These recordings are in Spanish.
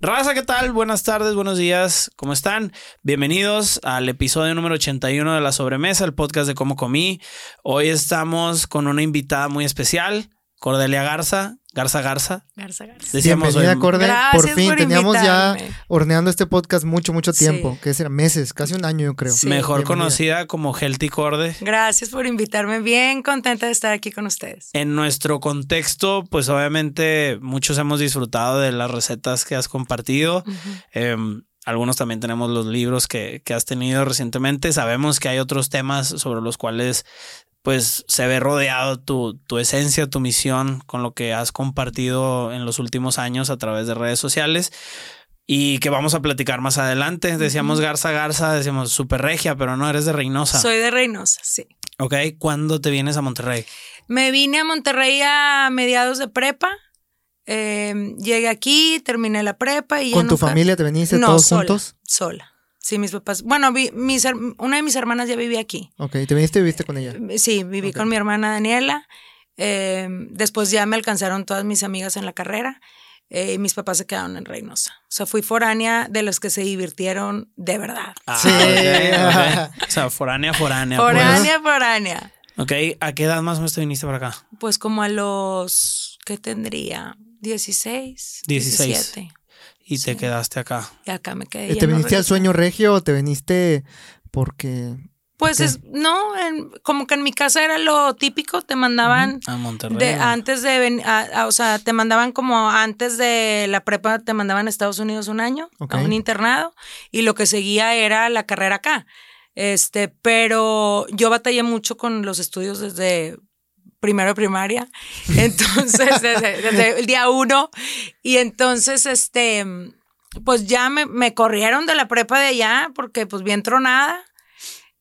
Raza, ¿qué tal? Buenas tardes, buenos días, ¿cómo están? Bienvenidos al episodio número 81 de La Sobremesa, el podcast de Cómo Comí. Hoy estamos con una invitada muy especial, Cordelia Garza, Garza Garza. Garza Garza. Decíamos Bienvenida, hoy- por fin, por teníamos ya horneando este podcast mucho, mucho Sí. tiempo. Que será meses, casi un año, yo creo. Sí. mejor Bienvenida. conocida como Healthy Corde. Gracias por invitarme. Bien contenta de estar aquí con ustedes. En nuestro contexto, pues obviamente muchos hemos disfrutado de las recetas que has compartido. Em, algunos también tenemos los libros que, que has tenido recientemente. Sabemos que hay otros temas sobre los cuales pues se ve rodeado tu, tu esencia, tu misión con lo que has compartido en los últimos años a través de redes sociales y que vamos a platicar más adelante. Decíamos Garza Garza, decíamos super regia, pero no eres de Reynosa. Soy de Reynosa, sí. Ok, ¿cuándo te vienes a Monterrey? Me vine a Monterrey a mediados de prepa. Eh, llegué aquí, terminé la prepa y ya ¿Con tu nunca- familia te veniste no, todos sola, juntos? Sola. Sí, mis papás. Bueno, vi- mis, una de mis hermanas ya vivía aquí. Ok, te viniste y viviste con ella. Sí, viví con mi hermana Daniela. Eh, después ya me alcanzaron todas mis amigas en la carrera. eh, y mis papás se quedaron en Reynosa. O sea, fui foránea de los que se divirtieron de verdad. Ah, Sí. ok, ok. O sea, foránea, foránea. pues. Foránea, foránea. Ok, ¿a qué edad más o menos te viniste para acá? Pues como a los, ¿qué tendría? 16. 16. 17. Y te Sí. quedaste acá. Y acá me quedé. ¿Y ya ¿Te no viniste al sueño regio o te viniste porque... Pues es, no, en- como que en mi casa era lo típico, te mandaban A Monterrey. de antes de a- a- o sea, te mandaban como antes de la prepa, te mandaban a Estados Unidos un año, Ok. a un internado, y lo que seguía era la carrera acá. Este, pero yo batallé mucho con los estudios desde primero de primaria, entonces desde, desde el día uno, y entonces este, pues ya me, me corrieron de la prepa de allá porque pues bien tronada.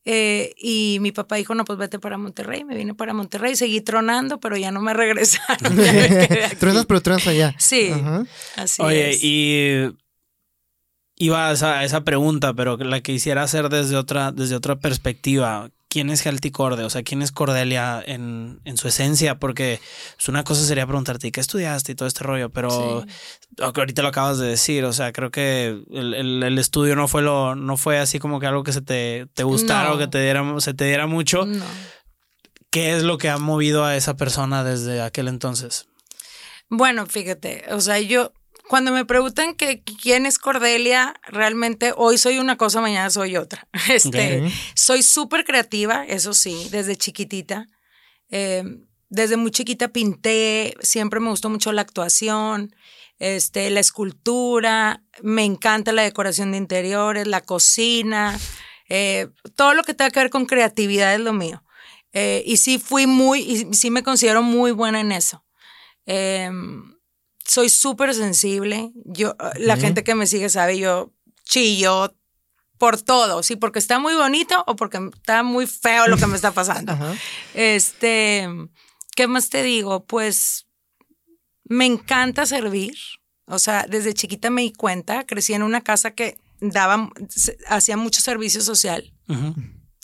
Eh, y mi papá dijo, no, pues vete para Monterrey. Me vine para Monterrey, seguí tronando, pero ya no me regresaron. me truenas pero truenas allá. Sí, Ajá. así Oye, es. y iba a esa, a esa pregunta, pero la que quisiera hacer desde otra, desde otra perspectiva. ¿Quién es Healthy Corde? O sea, ¿quién es Cordelia en, en su esencia? Porque pues, una cosa sería preguntarte, ¿qué estudiaste y todo este rollo? Pero Sí. ahorita lo acabas de decir, o sea, creo que el, el- el estudio no fue lo, no fue así como que algo que se te, te gustara No. o que te diera, se te diera mucho. No. ¿Qué es lo que ha movido a esa persona desde aquel entonces? Bueno, fíjate, o sea, yo cuando me preguntan que quién es Cordelia, realmente hoy soy una cosa, mañana soy otra. Este, soy súper creativa, eso sí, desde chiquitita. Eh, desde muy chiquita pinté, siempre me gustó mucho la actuación, este, la escultura, me encanta la decoración de interiores, la cocina, eh, todo lo que tenga que ver con creatividad es lo mío. Eh, y sí fui muy, y sí me considero muy buena en eso. Eh, soy súper sensible. Yo, la Ok. gente que me sigue sabe, yo chillo por todo, sí, porque está muy bonito o porque está muy feo lo que me está pasando. Este, ¿qué más te digo? Pues me encanta servir. O sea, desde chiquita me di cuenta, crecí en una casa que daba, hacía mucho servicio social.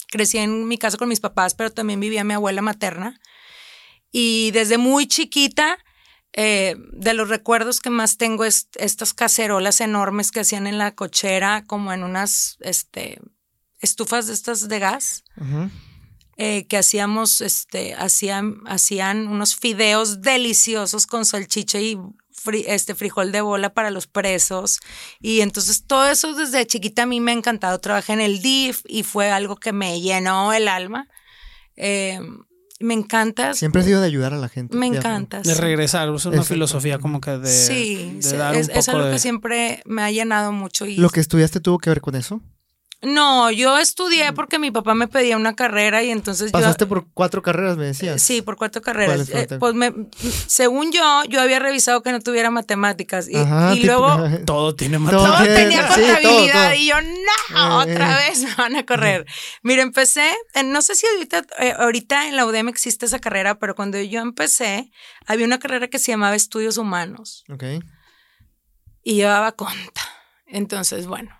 Crecí en mi casa con mis papás, pero también vivía mi abuela materna. Y desde muy chiquita, eh, de los recuerdos que más tengo es estas cacerolas enormes que hacían en la cochera, como en unas este, estufas de estas de gas eh, que hacíamos, este, hacían, hacían unos fideos deliciosos con salchicha y fri- este frijol de bola para los presos. Y entonces todo eso desde chiquita a mí me ha encantado. Trabajé en el DIF y fue algo que me llenó el alma. Eh, me encanta. Siempre has sido de ayudar a la gente. Me Ya, encanta. De regresar, es una Exacto. filosofía como que de, sí, de sí, dar es, un es poco algo de... que siempre me ha llenado mucho. Y ¿Lo que estudiaste tuvo que ver con eso? No, yo estudié porque mi papá me pedía una carrera y entonces yo... Pasaste por cuatro carreras, me decías. Sí, por cuatro carreras. Eh, pues me- según yo, yo había revisado que no tuviera matemáticas y, Ajá, y tipo- luego Todo tiene Todo todo matemáticas. tiene- tenía sí, todo, contabilidad todo. y yo, no, Eh, otra eh. vez me van a correr. Mira, empecé, no sé si ahorita, eh, ahorita en la UDEM existe esa carrera, pero cuando yo empecé, había una carrera que se llamaba Estudios Humanos Ok. y llevaba conta. Entonces, bueno,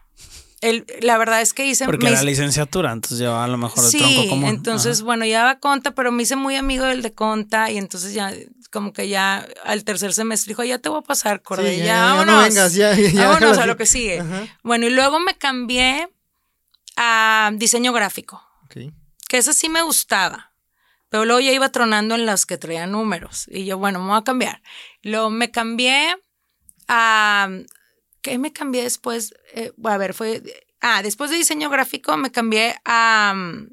el, la verdad es que hice... Porque me era hice- licenciatura, entonces llevaba a lo mejor el sí, tronco común. entonces, Ajá. bueno, ya daba conta, pero me hice muy amigo del de conta y entonces ya, como que ya al tercer semestre dijo, ya te voy a pasar, Corday, Sí, ya, ya, ya no vámonos. vengas, ya, ya, vámonos a lo que sigue. Ajá. Bueno, y luego me cambié a diseño gráfico, Ok. que ese sí me gustaba. Pero luego ya iba tronando en las que traían números. Y yo, bueno, me voy a cambiar. Luego me cambié a. ¿Qué me cambié después? Eh, a ver, fue. Ah, después de diseño gráfico me cambié a. mm,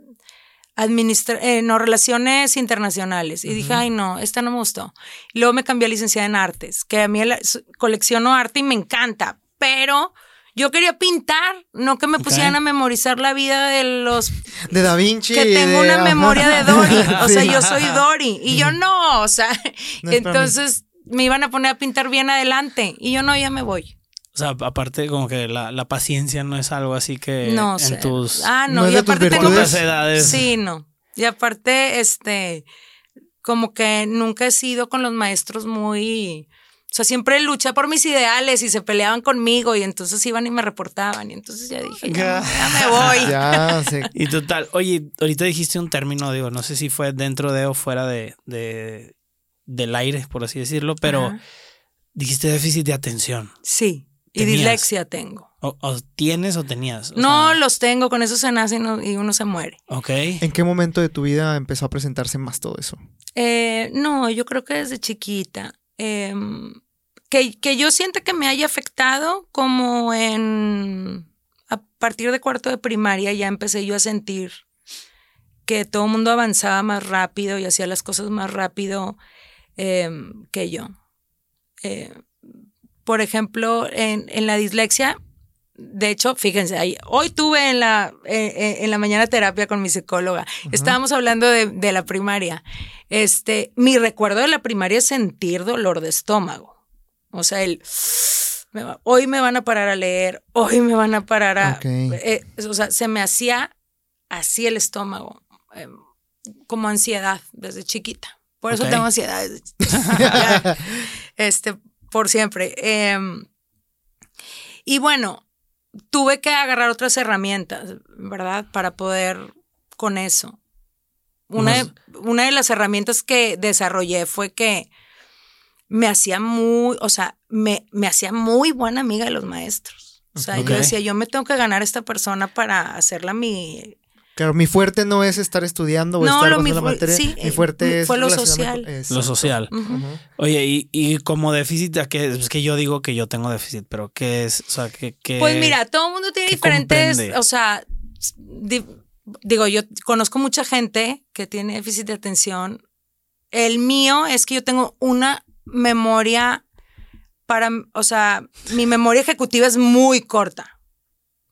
administra eh, no, relaciones internacionales. Y dije, ay, no, esta no me gustó. Y luego me cambié a licenciada en artes, que a mí el- colecciono arte y me encanta, pero yo quería pintar, no que me pusieran a memorizar la vida de los De Da Vinci. que tengo de- una memoria de Dory. O sea, yo soy Dory. Y yo no, o sea, No entonces me iban a poner a pintar bien adelante. Y yo no, ya me voy. O sea, aparte como que la, la paciencia no es algo así que no en sé. tus Ah, no, ¿No es y de tus aparte tengo edades. Sí, no. Y aparte, este, como que nunca he sido con los maestros muy. O sea, siempre luché por mis ideales y se peleaban conmigo y entonces iban y me reportaban. Y entonces ya dije, ya, ya me voy. Ya, sé. Y total, oye, ahorita dijiste un término, digo, no sé si fue dentro de o fuera de, de del aire, por así decirlo, pero Ajá. dijiste déficit de atención. Sí. Y dislexia tengo. O, o tienes o tenías. O no, sea, los tengo, con eso se nace y, no- y uno se muere. Ok. ¿En qué momento de tu vida empezó a presentarse más todo eso? Eh, no, yo creo que desde chiquita. Em, que, que yo sienta que me haya afectado como en... A partir de cuarto de primaria ya empecé yo a sentir que todo el mundo avanzaba más rápido y hacía las cosas más rápido em, que yo. Eh, por ejemplo, en, en la dislexia, de hecho, fíjense, ahí, hoy tuve en la, eh, eh, en la mañana terapia con mi psicóloga. Estábamos hablando de, de la primaria. Este, mi recuerdo de la primaria es sentir dolor de estómago. O sea, el me va- hoy me van a parar a leer, hoy me van a parar a. Eh, o sea, se me hacía así el estómago, eh, como ansiedad desde chiquita. Por eso tengo ansiedad. este, por siempre. Em, y bueno, tuve que agarrar otras herramientas, ¿verdad? Para poder con eso. Una, de- una de las herramientas que desarrollé fue que me hacía muy, o sea, me, me hacía muy buena amiga de los maestros. O sea, yo decía, yo me tengo que ganar a esta persona para hacerla mi... Claro, mi fuerte no es estar estudiando o No, estar lo mi la materia. sí, mi eh, fuerte es fue lo social. con- Lo social. Oye, y, y como déficit, ¿a qué? Es que yo digo que yo tengo déficit, pero ¿qué es? O sea, que... Pues mira, todo el mundo tiene ¿qué diferentes, comprende? o sea, di- digo, yo conozco mucha gente que tiene déficit de atención. El mío es que yo tengo una memoria para, o sea, mi memoria ejecutiva es muy corta.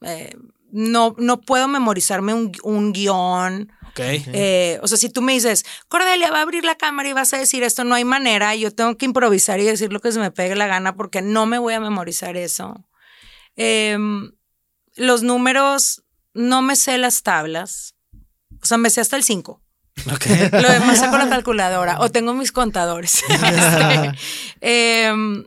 Eh, no, no puedo memorizarme un, un guion. Ok. Eh, o sea, si tú me dices, Cordelia, va a abrir la cámara y vas a decir esto, no hay manera. Yo tengo que improvisar y decir lo que se me pegue la gana porque no me voy a memorizar eso. Em, los números, no me sé las tablas. O sea, me sé hasta el 5. Ok. Lo demás sé con la calculadora o tengo mis contadores. Este, em,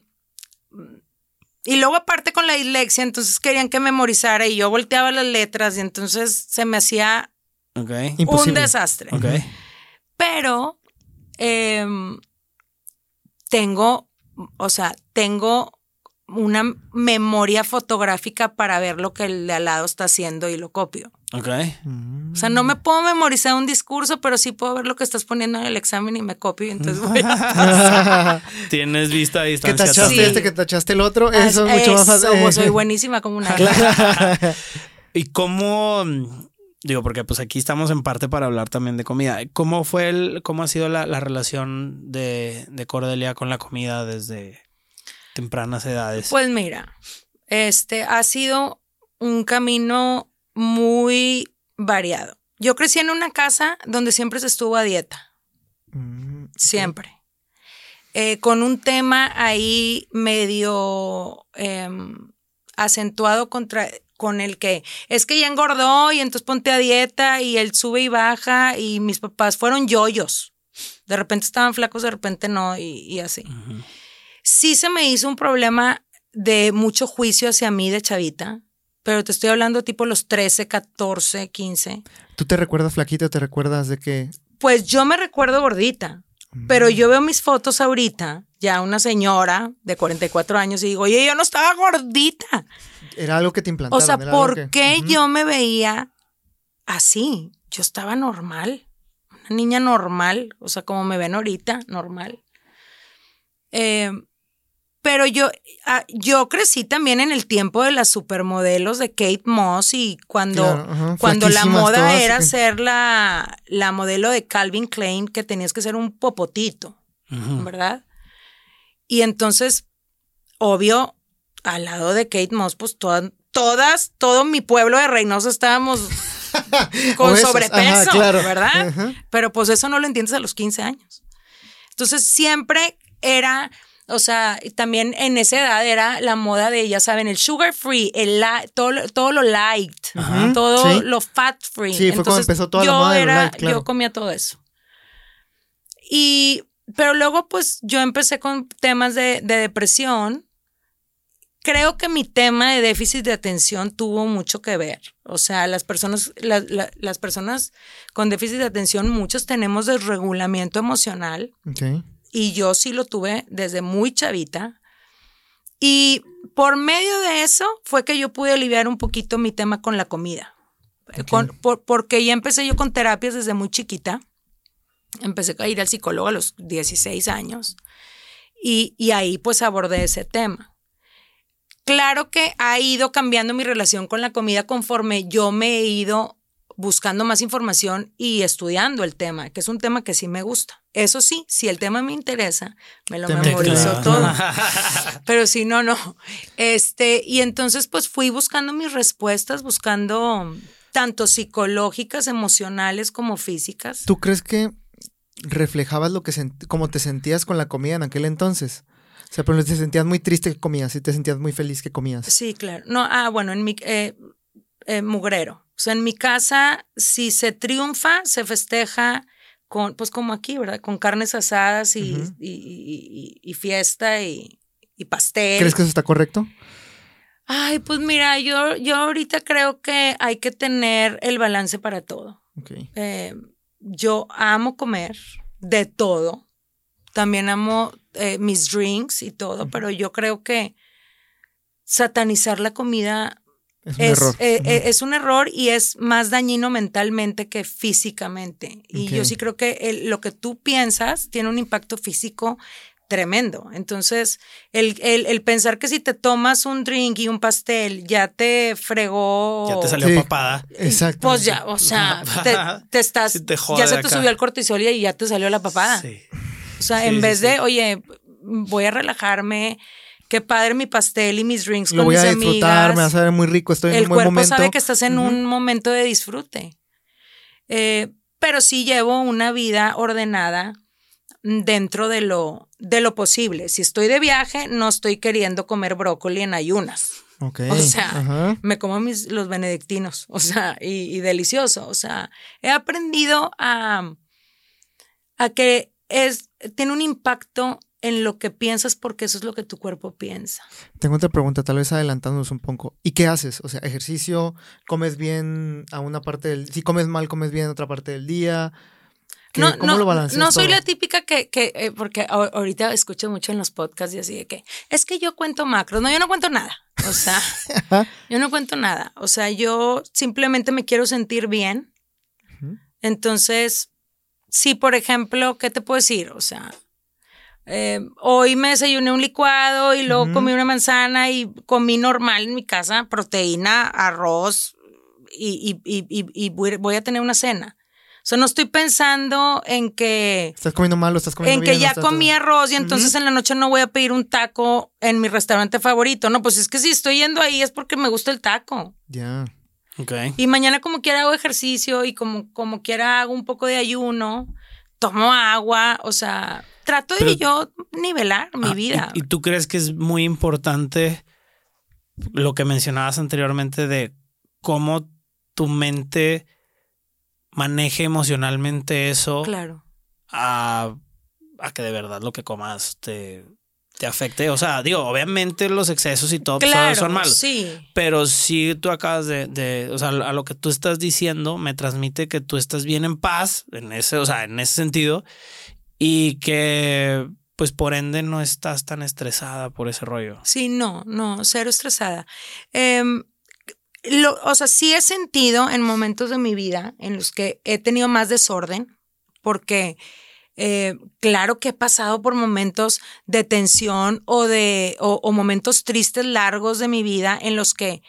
y luego aparte con la dislexia, entonces querían que memorizara y yo volteaba las letras y entonces se me hacía un Imposible. desastre. Pero em, tengo, o sea, tengo una memoria fotográfica para ver lo que el de al lado está haciendo y lo copio. Ok. Mm. O sea, no me puedo memorizar un discurso, pero sí puedo ver lo que estás poniendo en el examen y me copio y entonces voy a Tienes vista a que distancia. tachaste Sí. este, que tachaste el otro. Eso es mucho más fácil. soy buenísima como una. ¿Y cómo, mm, digo, porque pues aquí estamos en parte para hablar también de comida. ¿Cómo fue el, cómo ha sido la, la relación de, de Cordelia con la comida desde tempranas edades? Pues mira, este ha sido un camino muy variado. Yo crecí en una casa donde siempre se estuvo a dieta, Mm, siempre. Eh, con un tema ahí medio em, acentuado contra, con el que es que ya engordó y entonces ponte a dieta y él sube y baja y mis papás fueron yoyos. De repente estaban flacos, de repente no y, y así. Sí se me hizo un problema de mucho juicio hacia mí de chavita. Pero te estoy hablando tipo los 13, 14, 15. ¿Tú te recuerdas flaquita o te recuerdas de que Pues yo me recuerdo gordita, pero yo veo mis fotos ahorita, ya una señora de 44 años, y digo, oye, yo no estaba gordita. era algo que te O implantaron? sea, era algo ¿por que- qué yo me veía así? Yo estaba normal, una niña normal, o sea, como me ven ahorita, normal. Eh, pero yo, ah, yo crecí también en el tiempo de las supermodelos de Kate Moss y cuando, Claro, ajá, cuando la moda todas, era que- ser la, la modelo de Calvin Klein, que tenías que ser un popotito. ¿verdad? Y entonces, obvio, al lado de Kate Moss, pues todas, todas, todo mi pueblo de Reynosa estábamos con sobrepeso, ajá, claro. ¿verdad? Pero pues eso no lo entiendes a los 15 años. Entonces siempre era, o sea, también en esa edad era la moda de, ya saben, el sugar free, el todo, todo lo light, Ajá, todo sí. lo fat free. Sí, fue cuando empezó toda la moda de lo era, light, claro. Yo comía todo eso. Y, pero luego pues yo empecé con temas de, de depresión. Creo que mi tema de déficit de atención tuvo mucho que ver. O sea, las personas, la- la- las personas con déficit de atención, muchos tenemos desregulamiento emocional Ok. Y yo sí lo tuve desde muy chavita. Y por medio de eso fue que yo pude aliviar un poquito mi tema con la comida. Con- por- porque ya empecé yo con terapias desde muy chiquita. Empecé a ir al psicólogo a los 16 años y, y ahí pues abordé ese tema. Claro que ha ido cambiando mi relación con la comida conforme yo me he ido buscando más información y estudiando el tema, que es un tema que sí me gusta. Eso sí, si el tema me interesa, me lo Te memorizo todo. Pero si no, no. Este, y entonces pues fui buscando mis respuestas, buscando tanto psicológicas, emocionales como físicas. ¿Tú crees que reflejabas lo que como te sentías con la comida en aquel entonces? O sea, pero te sentías muy triste que comías y te sentías muy feliz que comías. Sí, claro. No, ah, bueno, en mi eh, eh, mugrero. O sea, en mi casa, si se triunfa, se festeja con, pues como aquí, ¿verdad? Con carnes asadas y, y- y- y- y fiesta y, pastel. ¿Crees que eso está correcto? Ay, pues mira, yo, yo ahorita creo que hay que tener el balance para todo. Ok. Eh, yo amo comer de todo. También amo eh, mis drinks y todo, pero yo creo que satanizar la comida Es un es, error. eh, eh, es un error y es más dañino mentalmente que físicamente. Y yo sí creo que el- lo que tú piensas tiene un impacto físico tremendo. Entonces, el, el- el pensar que si te tomas un drink y un pastel ya te fregó. Ya te salió Sí. papada. Exacto. Pues ya, o sea, te, te estás. Sí te jode ya se te acá. subió el cortisol y ya te salió la papada. Sí. O sea, Sí, en sí, vez sí. de, oye, voy a relajarme, qué padre mi pastel y mis drinks Lo con voy mis a disfrutar, amigas. me va a saber muy rico, estoy en El un buen cuerpo momento. sabe que estás en un momento de disfrute. Eh, pero sí llevo una vida ordenada dentro de lo, de lo posible. Si estoy de viaje, no estoy queriendo comer brócoli en ayunas. O sea, Ajá. Me como mis, los benedictinos, o sea, y, y delicioso. O sea, he aprendido a, a que es, tiene un impacto en lo que piensas porque eso es lo que tu cuerpo piensa. Tengo otra pregunta, tal vez adelantándonos un poco. ¿Y qué haces? O sea, ejercicio, comes bien a una parte del... Si comes mal, comes bien a otra parte del día. ¿Qué- No, ¿Cómo no, lo balanceas no soy todo? la típica que, que eh, porque ahorita escucho mucho en los podcasts y así de que es que yo cuento macros. No, yo no cuento nada. O sea, yo no cuento nada. O sea, yo simplemente me quiero sentir bien. Entonces, sí, por ejemplo, ¿qué te puedo decir? O sea, eh, hoy me desayuné un licuado y luego comí una manzana y comí normal en mi casa, proteína, arroz y, y- y- y- y voy a tener una cena. O sea, no estoy pensando en que, ¿Estás comiendo mal o estás comiendo en bien? que ya estás- comí arroz y entonces en la noche no voy a pedir un taco en mi restaurante favorito. No, pues es que si estoy yendo ahí es porque me gusta el taco. Ya. Ok. Y mañana como quiera hago ejercicio y como, como quiera hago un poco de ayuno, tomo agua, o sea, trato de Pero- yo nivelar mi Ah, vida. ¿y, y tú crees que es muy importante lo que mencionabas anteriormente de cómo tu mente maneje emocionalmente eso claro. a, a que de verdad lo que comas te, te afecte. O sea, digo, obviamente los excesos y todo pues, Claro, son malos. sí. Pero sí tú acabas de, de, o sea, a lo que tú estás diciendo me transmite que tú estás bien en paz, en ese, o sea, en ese sentido, y que pues por ende no estás tan estresada por ese rollo. Sí, no, no, cero estresada. Em, lo- o sea, sí he sentido en momentos de mi vida en los que he tenido más desorden, porque eh, claro que he pasado por momentos de tensión o de o, o momentos tristes largos de mi vida en los que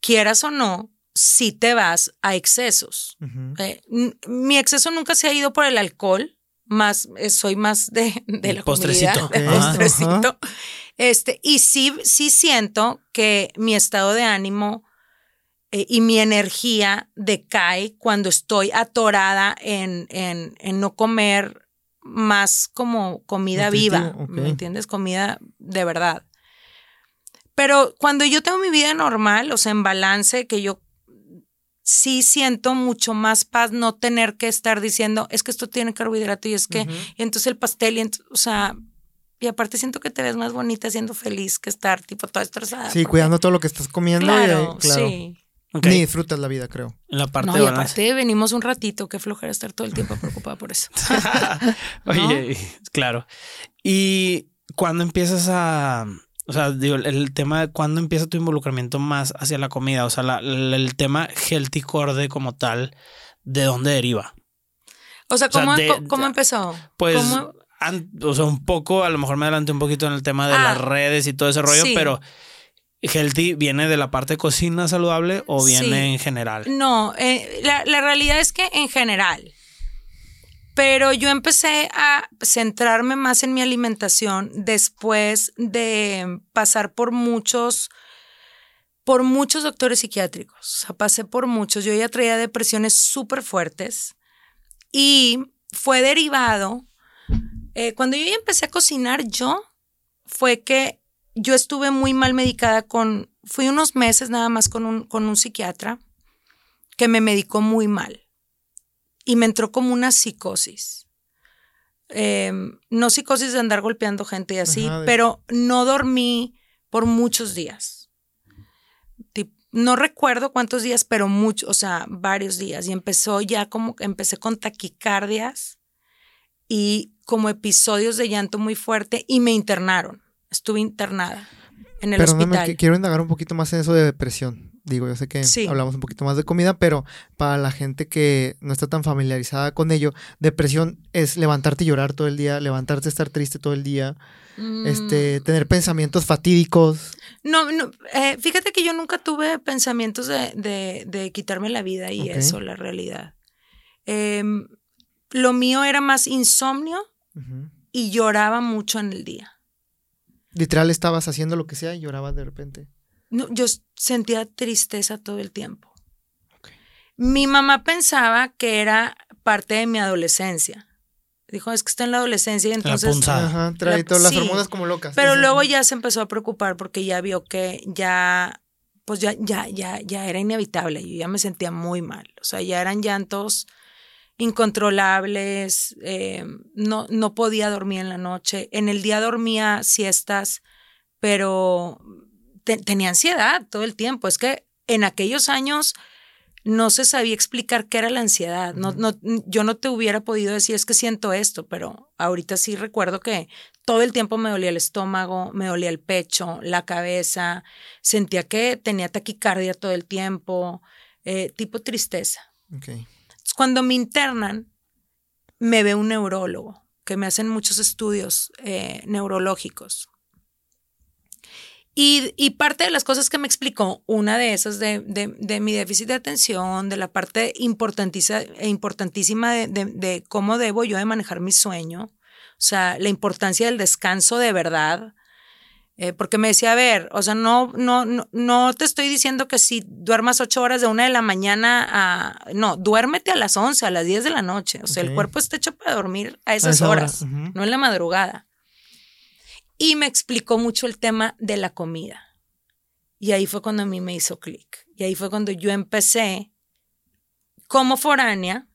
quieras o no, sí te vas a excesos. Eh, mi exceso nunca se ha ido por el alcohol, más eh, soy más de, de El la postrecito. comida, postrecito. Este, y sí, sí siento que mi estado de ánimo eh, y mi energía decae cuando estoy atorada en, en, en no comer más como comida Nutritivo, viva. ¿me entiendes? Comida de verdad. Pero cuando yo tengo mi vida normal, o sea, en balance, que yo sí siento mucho más paz no tener que estar diciendo, es que esto tiene carbohidrato y es que, y entonces el pastel, y ent- o sea, y aparte siento que te ves más bonita siendo feliz que estar tipo toda estresada. Sí, porque- cuidando todo lo que estás comiendo. y, Claro, eh, claro. sí. Ni disfrutas la vida, creo. En la parte No, de y aparte venimos un ratito, qué flojera estar todo el tiempo preocupada por eso. Oye, claro. Y cuando empiezas a, o sea, digo, el tema de cuándo empieza tu involucramiento más hacia la comida, o sea, la- la- el tema healthy core como tal, ¿de dónde deriva? O sea, O sea, ¿cómo, de- cómo empezó? Pues, ¿Cómo- an- o sea, un poco, a lo mejor me adelanté un poquito en el tema de Ah, las redes y todo ese rollo, sí. pero healthy viene de la parte de cocina saludable o viene Sí. en general. No, eh, la, la realidad es que en general. Pero yo empecé a centrarme más en mi alimentación después de pasar por muchos, por muchos doctores psiquiátricos. O sea, pasé por muchos. Yo ya traía depresiones súper fuertes y fue derivado. eh, cuando yo ya empecé a cocinar, yo fue que yo estuve muy mal medicada con, fui unos meses nada más con un, con un psiquiatra que me medicó muy mal y me entró como una psicosis. Eh, no psicosis de andar golpeando gente y así, Ajá, de- pero no dormí por muchos días. No recuerdo cuántos días, pero muchos, o sea, varios días. Y empezó ya como empecé con taquicardias y como episodios de llanto muy fuerte y me internaron. Estuve internada en el Perdóname, hospital. quiero indagar un poquito más en eso de depresión. Digo, yo sé que Sí. hablamos un poquito más de comida, pero para la gente que no está tan familiarizada con ello, depresión es levantarte y llorar todo el día, levantarte, estar triste todo el día, Mm. este, tener pensamientos fatídicos. No, no, eh, fíjate que yo nunca tuve pensamientos de, de- de quitarme la vida y eso, la realidad. Em, lo mío era más insomnio y lloraba mucho en el día. Literal estabas haciendo lo que sea y llorabas de repente. No, yo sentía tristeza todo el tiempo. Mi mamá pensaba que era parte de mi adolescencia. Dijo, es que está en la adolescencia y entonces... punzada. Ajá, trae La- todas las sí. hormonas como locas. Pero Sí, sí. luego ya se empezó a preocupar porque ya vio que ya, pues ya, ya, ya, ya era inevitable. Yo ya me sentía muy mal. O sea, ya eran llantos incontrolables. eh, no, no podía dormir en la noche. En el día dormía siestas, pero te- tenía ansiedad todo el tiempo. Es que en aquellos años no se sabía explicar qué era la ansiedad. No, no, yo no te hubiera podido decir es que siento esto, pero ahorita sí recuerdo que todo el tiempo me dolía el estómago, me dolía el pecho, la cabeza, sentía que tenía taquicardia todo el tiempo, eh, tipo tristeza. Cuando me internan, me ve un neurólogo, que me hacen muchos estudios eh, neurológicos. Y, y parte de las cosas que me explicó, una de esas de, de- de mi déficit de atención, de la parte importantísima, importantísima de, de- de cómo debo yo de manejar mi sueño, o sea, la importancia del descanso de verdad, eh, porque me decía, a ver, o sea, no, no, no, no te estoy diciendo que si duermas ocho horas de una de la mañana a... No, duérmete a las once, a las diez de la noche. O sea, el cuerpo está hecho para dormir a A esas esa hora, horas, no en la madrugada. Y me explicó mucho el tema de la comida. Y ahí fue cuando a mí me hizo clic. Y ahí fue cuando yo empecé, como foránea,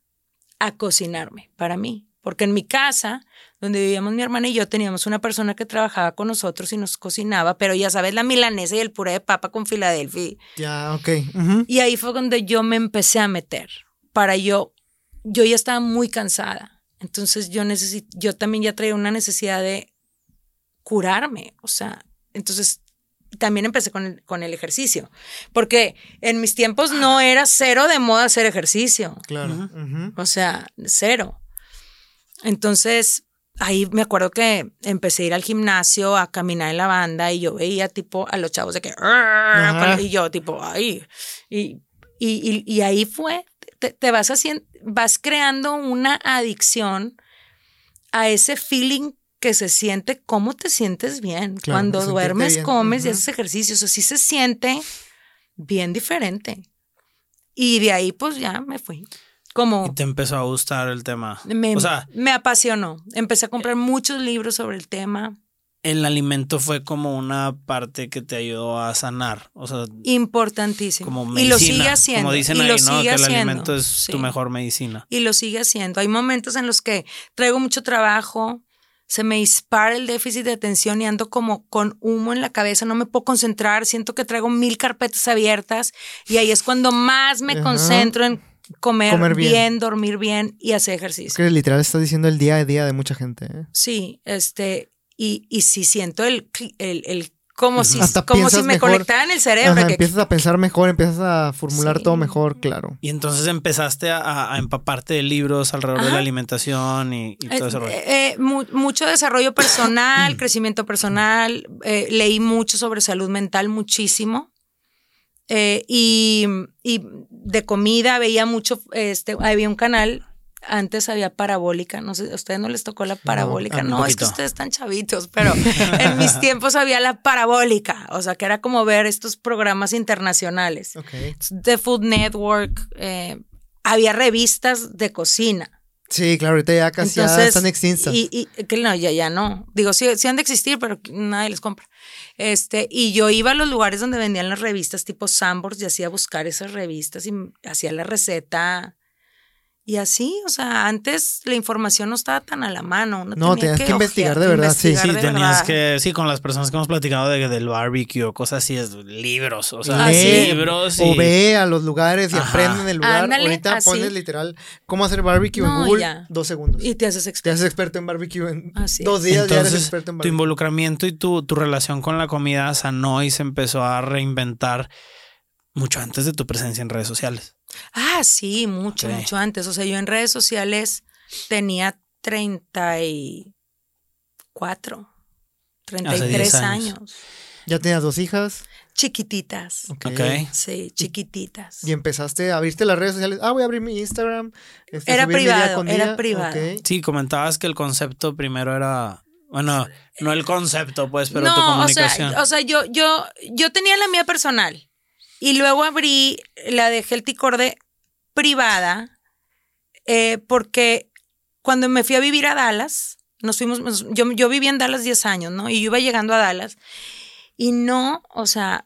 a cocinarme para mí. Porque en mi casa donde vivíamos mi hermana y yo, teníamos una persona que trabajaba con nosotros y nos cocinaba, pero ya sabes, la milanesa y el puré de papa con Filadelfia. Ya, ok. Y ahí fue donde yo me empecé a meter. Para yo, yo ya estaba muy cansada. Entonces yo necesito, yo también ya traía una necesidad de curarme. O sea, entonces también empecé con el, con el ejercicio. Porque en mis tiempos no era cero de moda hacer ejercicio. Claro. O sea, cero. Entonces, ahí me acuerdo que empecé a ir al gimnasio, a caminar en la banda y yo veía tipo a los chavos de que... Y yo tipo, ay. Y, y, y, ahí fue, te, te, vas haciendo, vas creando una adicción a ese feeling que se siente, cómo te sientes bien. Claro, Cuando duermes, bien. comes y Ujú. haces ejercicios, así se siente bien diferente. Y de ahí pues ya me fui. Como Y te empezó a gustar el tema. me, o sea, me apasionó. Empecé a comprar muchos libros sobre el tema. el alimento fue como una parte que te ayudó a sanar. O sea, Importantísimo. como y medicina. lo sigue haciendo. Como dicen y ahí, lo ¿no? sigue Que el haciendo. alimento es Sí. tu mejor medicina. Y lo sigue haciendo. Hay momentos en los que traigo mucho trabajo, se me dispara el déficit de atención y ando como con humo en la cabeza, no me puedo concentrar, siento que traigo mil carpetas abiertas y ahí es cuando más me Ajá. concentro en comer, Comer bien. bien. dormir bien y hacer ejercicio. que literal estás diciendo el día a día de mucha gente. ¿eh? Sí, este, y, y sí siento el, el como si, Hasta como si me mejor. conectaran el cerebro. Ajá, que- empiezas a pensar mejor, empiezas a formular Sí. todo mejor, claro. Y entonces empezaste a, a empaparte de libros alrededor de la alimentación y, y todo ese rollo. Eh, eh, mu- mucho desarrollo personal, crecimiento personal, eh, leí mucho sobre salud mental, muchísimo. Eh, y, y de comida veía mucho, este, había un canal, antes había parabólica, no sé, a ustedes no les tocó la parabólica, no, es que ustedes están chavitos, pero en mis tiempos había la parabólica, o sea, que era como ver estos programas internacionales. Ok. The Food Network, eh, había revistas de cocina. Sí, claro, ahorita ya casi ya Entonces, están extintas. Y, y que no, ya, ya no. Digo, sí, sí han de existir, pero nadie les compra. Este, y yo iba a los lugares donde vendían las revistas tipo Sambors y hacía buscar esas revistas y hacía la receta. Y así, o sea, antes la información no estaba tan a la mano. uno No, tenía tenías que investigar de verdad, sí. investigar Sí, de tenías verdad. que, sí, con las personas que hemos platicado de, del barbecue o cosas así, es libros, o sea, Ah, libros y... O ve a los lugares y Ajá. aprende en el lugar. Ándale, Ahorita así. pones literal cómo hacer barbecue No, en Google, ya. dos segundos. Y te haces Te experto. haces experto en barbecue en Así dos días, ya eres Entonces, experto en tu barbecue. involucramiento y tu, tu relación con la comida sanó y se empezó a reinventar mucho antes de tu presencia en redes sociales. Ah, sí, mucho, mucho antes. O sea, yo en redes sociales tenía 34, 33 10 años. años. Ya tenías dos hijas. Chiquititas. Ok. Ok. Sí, chiquititas. Y empezaste a abrirte las redes sociales. Ah, voy a abrir mi Instagram. este, Era privado, era día. privado. Sí, comentabas que el concepto primero era, bueno, no el concepto, pues, pero tu no, o comunicación. sea, o sea, yo, yo, yo tenía la mía personal y luego abrí la de Healthy Corde privada eh, porque cuando me fui a vivir a Dallas, nos fuimos, nos- yo, yo viví en Dallas 10 años, ¿no? Y yo iba llegando a Dallas y no, o sea,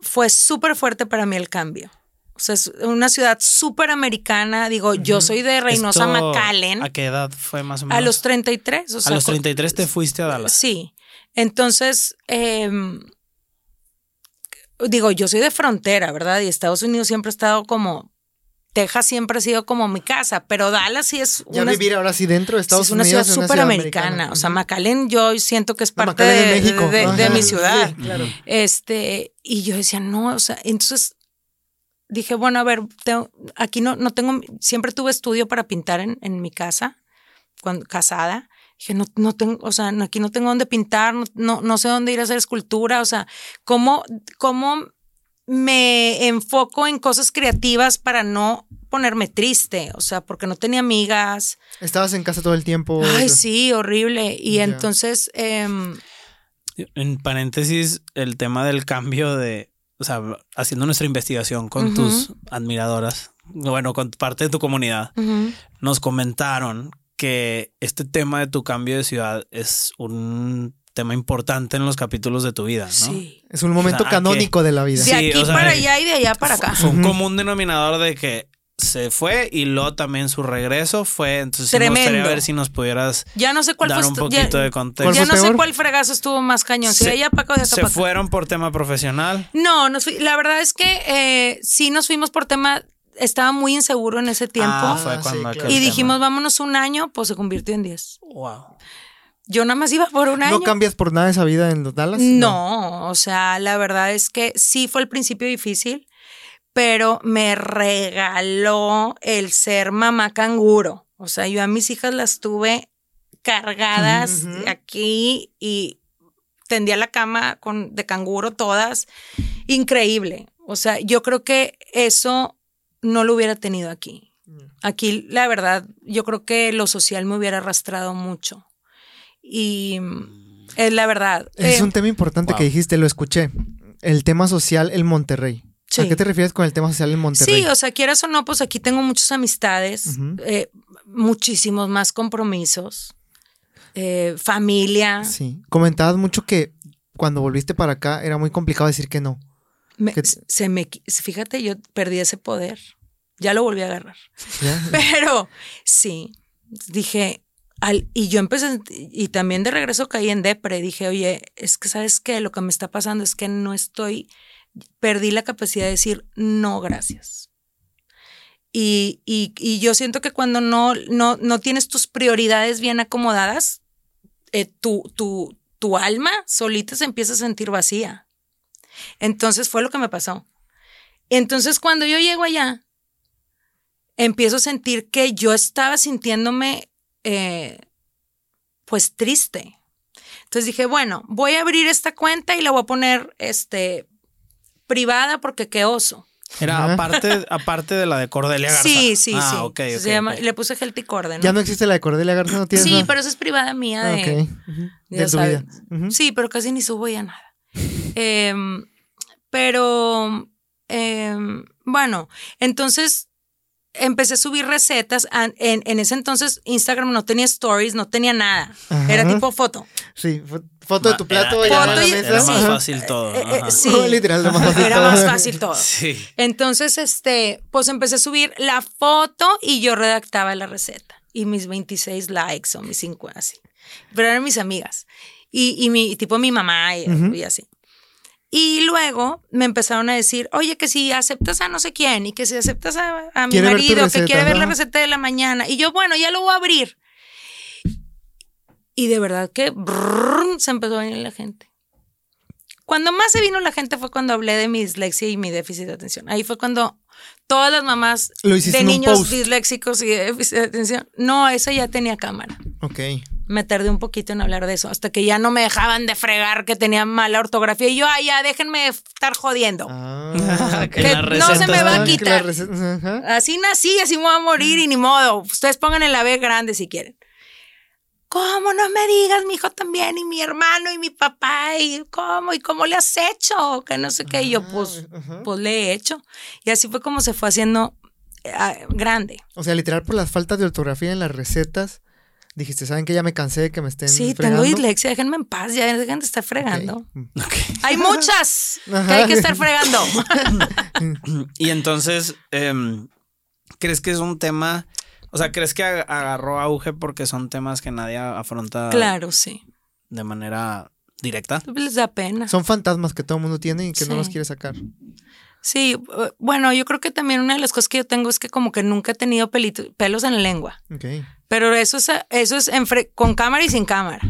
fue súper fuerte para mí el cambio. O sea, es una ciudad súper americana. Digo, yo soy de Reynosa, Esto, McAllen. ¿A qué edad fue más o menos? A los 33. O A sea, los con- 33 te fuiste a Dallas. Sí. Entonces, em, digo, yo soy de frontera, ¿verdad? Y Estados Unidos siempre ha estado como, Texas siempre ha sido como mi casa, pero Dallas sí es Ya una, vivir ahora sí dentro de sí Estados es una Unidos. ciudad súper americana. O sea. McAllen yo siento que es parte de, de México. de- mi ciudad. sí, claro. Este, y yo decía, no, o sea, entonces dije, bueno, a ver, tengo- aquí no, no tengo, siempre tuve estudio para pintar en, en mi casa, cuando casada. Dije, no, no tengo, o sea, aquí no tengo dónde pintar, no, no, no sé dónde ir a hacer escultura, o sea, ¿cómo, cómo me enfoco en cosas creativas para no ponerme triste? O sea, porque no tenía amigas. Estabas en casa todo el tiempo. Ay, sí, horrible. Y entonces, em, En paréntesis, el tema del cambio de, o sea, haciendo nuestra investigación con tus admiradoras, bueno, con parte de tu comunidad, nos comentaron que este tema de tu cambio de ciudad es un tema importante en los capítulos de tu vida, ¿no? sí. Es un momento O sea, canónico de la vida. De Sí, aquí o sea, para allá y de allá para acá. Fue un común denominador de que se fue y luego también su regreso fue. Entonces, sí me Tremendo. gustaría ver si nos pudieras Ya no sé cuál dar fue un poquito ya, de contexto. ya no sé cuál fregazo estuvo más cañón. Si Se- de allá para acá o de acá ¿Se para acá. fueron por tema profesional? No, nos fui- la verdad es que eh, sí nos fuimos por tema. Estaba muy inseguro en ese tiempo. Ah, Ah, sí, claro. y dijimos, vámonos un año, pues se convirtió en 10. Wow. Yo nada más iba por un año. ¿No cambias por nada esa vida en los Dallas? No, o sea, la verdad es que sí fue el principio difícil, pero me regaló el ser mamá canguro. O sea, yo a mis hijas las tuve cargadas aquí y tendía la cama con, de canguro todas. Increíble. O sea, yo creo que eso no lo hubiera tenido aquí. Aquí, la verdad, yo creo que lo social me hubiera arrastrado mucho. Y mm, es la verdad. Es Eh, un tema importante wow. que dijiste, lo escuché. El tema social en Monterrey. ¿A qué te refieres con el tema social en Monterrey? Sí, o sea, quieras o no, pues aquí tengo muchas amistades, eh, muchísimos más compromisos, eh, familia. Sí. Comentabas mucho que cuando volviste para acá era muy complicado decir que no. Me- ¿Qué- se me, fíjate, yo perdí ese poder. Ya lo volví a agarrar. Pero sí, dije, al, y yo empecé, y también de regreso caí en depre. Dije, oye, es que sabes qué, lo que me está pasando es que no estoy, perdí la capacidad de decir no, gracias. Y, y- y yo siento que cuando no, no, no tienes tus prioridades bien acomodadas, eh, tu, tu, tu alma solita se empieza a sentir vacía. Entonces fue lo que me pasó. Entonces cuando yo llego allá, empiezo a sentir que yo estaba sintiéndome eh, pues triste. Entonces dije, bueno, voy a abrir esta cuenta y la voy a poner este, privada porque qué oso. Era Ajá. aparte, aparte de la de Cordelia Garza. Sí, sí, ah, sí. ok, Se ok, llama-. Le puse Healthy Corden. Ya no existe la de Cordelia Garza, no tienes Sí, nada? pero esa es privada mía Ah, de, ok. Ujú. ya De tu vida. Sí, pero casi ni subo ya nada. Em, pero, em, bueno, entonces empecé a subir recetas. En, en ese entonces Instagram no tenía stories, no tenía nada. Ajá. Era tipo foto. Sí, fo- foto de tu plato Era, y- era más fácil todo. Eh, eh, sí. Literal, lo más fácil Era todo. más fácil todo. Sí. Entonces, este, pues empecé a subir la foto y yo redactaba la receta. Y mis 26 likes o mis 50, así. Pero eran mis amigas. Y, y mi, tipo mi mamá y, Ujú. y así. Y luego me empezaron a decir, oye, que si aceptas a no sé quién y que si aceptas a, a mi marido, que receta, quiere ver la ajá. receta de la mañana. Y yo, bueno, ya lo voy a abrir. Y de verdad que brrrr, se empezó a venir la gente. Cuando más se vino la gente fue cuando hablé de mi dislexia y mi déficit de atención. Ahí fue cuando todas las mamás Lo de niños disléxicos y de déficit de atención. No, esa ya tenía cámara. Ok. Me tardé un poquito en hablar de eso, hasta que ya no me dejaban de fregar que tenía mala ortografía. Y yo, ay, ya, déjenme estar jodiendo. Ah, Que Que la no se me va a Ah, la quitar. receta-. Así nací, así me voy a morir y ni modo. Ustedes pongan en la B grande si quieren. ¿Cómo no me digas, mi hijo también, y mi hermano, y mi papá, y cómo, y cómo le has hecho? Que no sé qué. Y yo, pues, Ajá. pues le he hecho. Y así fue como se fue haciendo eh, ah, grande. O sea, literal por las faltas de ortografía en las recetas, dijiste, ¿saben que Ya me cansé de que me estén Sí, fregando? tengo dislexia, déjenme en paz, ya dejen de estar fregando. Hay muchas que hay que estar fregando. Y entonces, em, ¿crees que es un tema? O sea, ¿crees que ag- agarró auge porque son temas que nadie afronta claro, sí. de manera directa? Les da pena. Son fantasmas que todo el mundo tiene y que no los quiere sacar. Sí, eh, bueno, yo creo que también una de las cosas que yo tengo es que como que nunca he tenido pelito- pelos en la lengua. Ok. Pero eso es, eso es en con cámara y sin cámara.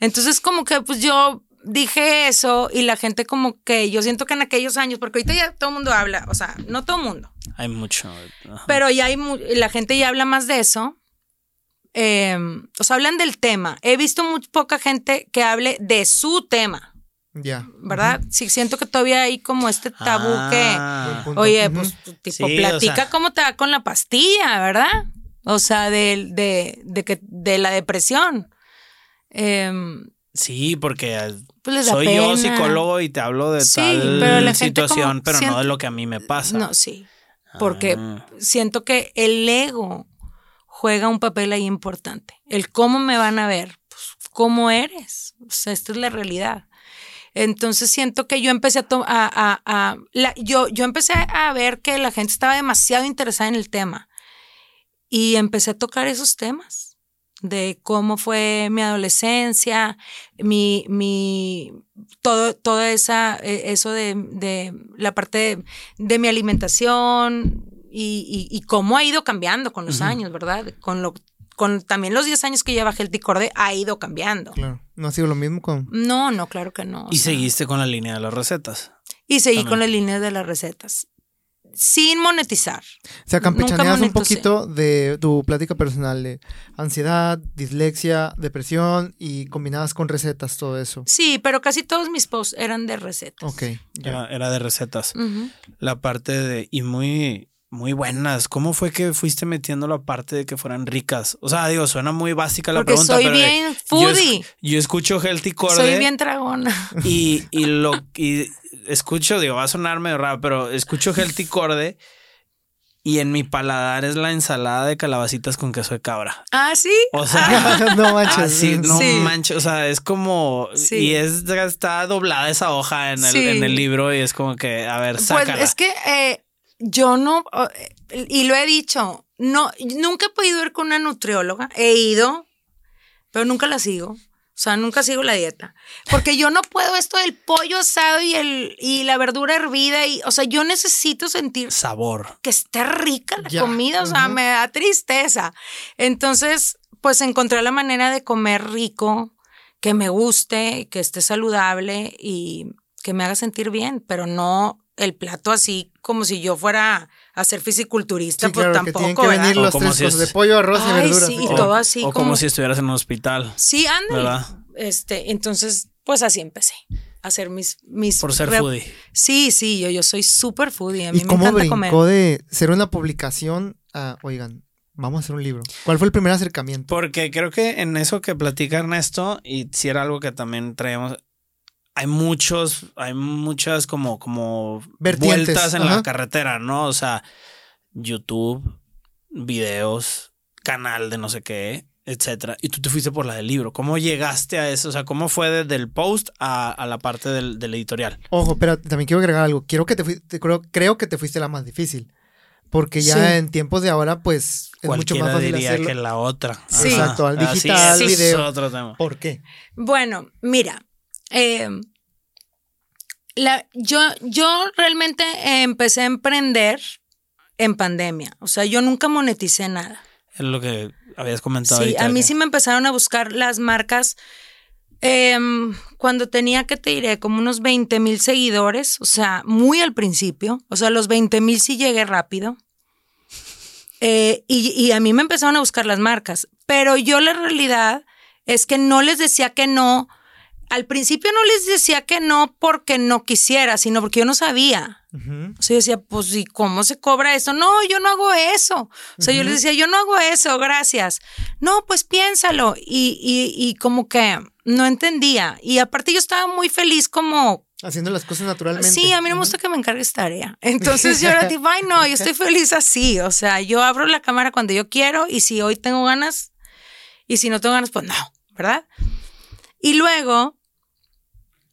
Entonces como que pues yo dije eso y la gente como que yo siento que en aquellos años, porque ahorita ya todo el mundo habla, o sea, no todo el mundo, Hay mucho. ajá. pero ya hay mu- la gente ya habla más de eso. Eh, o sea, hablan del tema. He visto muy poca gente que hable de su tema, Ya. ¿verdad? Sí, siento que todavía hay como este tabú Ah, que, oye, Ujú. pues tipo, Sí, o platica sea. cómo te va con la pastilla, ¿verdad? O sea, de, de, de, que, de la depresión. Em, Sí, porque pues les da soy yo psicólogo y te hablo de Sí, tal pero la situación, pero no de lo que a mí me pasa. No, sí. Porque Ah. siento que el ego juega un papel ahí importante. El cómo me van a ver, pues cómo eres. O sea, esta es la realidad. Entonces siento que yo empecé a, a, a, yo, yo empecé a ver que la gente estaba demasiado interesada en el tema y empecé a tocar esos temas de cómo fue mi adolescencia, mi, mi, todo, toda esa, e, eso de, de la parte de, mi alimentación y, y, cómo ha ido cambiando con los años, ¿verdad? Con lo, con también los 10 años que lleva Healthy Corde ha ido cambiando. Claro. ¿No ha sido lo mismo con...? No, no, claro que no. ¿Y seguiste con la línea de las recetas? Y seguí con la línea de las recetas sin monetizar. O sea, campechaneas un poquito de tu plática personal de ansiedad, dislexia, depresión y combinadas con recetas, todo eso. Sí, pero casi todos mis posts eran de recetas. Ok. Era, de recetas. La parte de, y muy, muy buenas. ¿Cómo fue que fuiste metiendo la parte de que fueran ricas? O sea, digo, suena muy básica la pregunta. Soy bien foodie. Yo, escucho Healthy Core. Soy bien dragona. Y, y lo y escucho, digo, va a sonar medio raro, pero escucho Healthy Corde y en mi paladar es la ensalada de calabacitas con queso de cabra. Ah, sí. O sea, no manches. no manches. O sea, es como. Y es, está doblada esa hoja en el, en el libro y es como que, a ver, pues, sácala. Pues es que eh, yo no. Y lo he dicho, no, nunca he podido ir con una nutrióloga. He ido, pero nunca la sigo. O sea, nunca sigo la dieta. Porque yo no puedo esto del pollo asado y, el, y la verdura hervida. Y, o sea, yo necesito sentir sabor. Que esté rica la comida. O sea, me da tristeza. Entonces, pues encontré la manera de comer rico, que me guste, que esté saludable y que me haga sentir bien, pero no el plato así como si yo fuera a ser fisiculturista, pues tampoco. Que que venir los tres cosas de pollo, arroz y verduras. Sí, y todo así. O como, si estuvieras en un hospital. Sí, anda. Este, entonces, pues así empecé a hacer mis. mis Por ser foodie. Sí, sí, yo, yo soy súper foodie. A mí ¿Y cómo brincó de ser una publicación a, oigan, vamos a hacer un libro. ¿Cuál fue el primer acercamiento? Porque creo que en eso que platica Ernesto, y si era algo que también traemos, hay muchos, hay muchas como, como vueltas en la carretera, ¿no? O sea, YouTube, videos, canal de no sé qué, etcétera. Y tú te fuiste por la del libro. ¿Cómo llegaste a eso? O sea, ¿cómo fue desde el post a, la parte del, editorial? Ojo, pero también quiero agregar algo. Quiero que te fuiste, creo, creo que te fuiste la más difícil. Porque ya en tiempos de ahora, pues es mucho más fácil diría que la otra. Sí. Exacto, al digital, video. Es otro tema. ¿Por qué? Bueno, mira, eh, la, yo, yo realmente empecé a emprender en pandemia. O sea, yo nunca moneticé nada. Es lo que habías comentado. Sí, a mí sí me empezaron a buscar las marcas. Em, cuando tenía, que te diré, como unos 20 mil seguidores, o sea, muy al principio, o sea, los 20 mil sí llegué rápido. Eh, y, y, a mí me empezaron a buscar las marcas, pero yo la realidad es que no les decía que no al principio no les decía que no porque no quisiera, sino porque yo no sabía. O sea, yo decía, pues, ¿y cómo se cobra eso? No, yo no hago eso. O sea, yo les decía, yo no hago eso, gracias. No, pues piénsalo. Y, y, y como que no entendía. Y aparte yo estaba muy feliz como... Haciendo las cosas naturalmente. Sí, a mí no me gusta que me encargues tarea. Entonces yo era tipo, ay, no, yo estoy feliz así. O sea, yo abro la cámara cuando yo quiero y si hoy tengo ganas y si no tengo ganas, pues no, ¿verdad? Y luego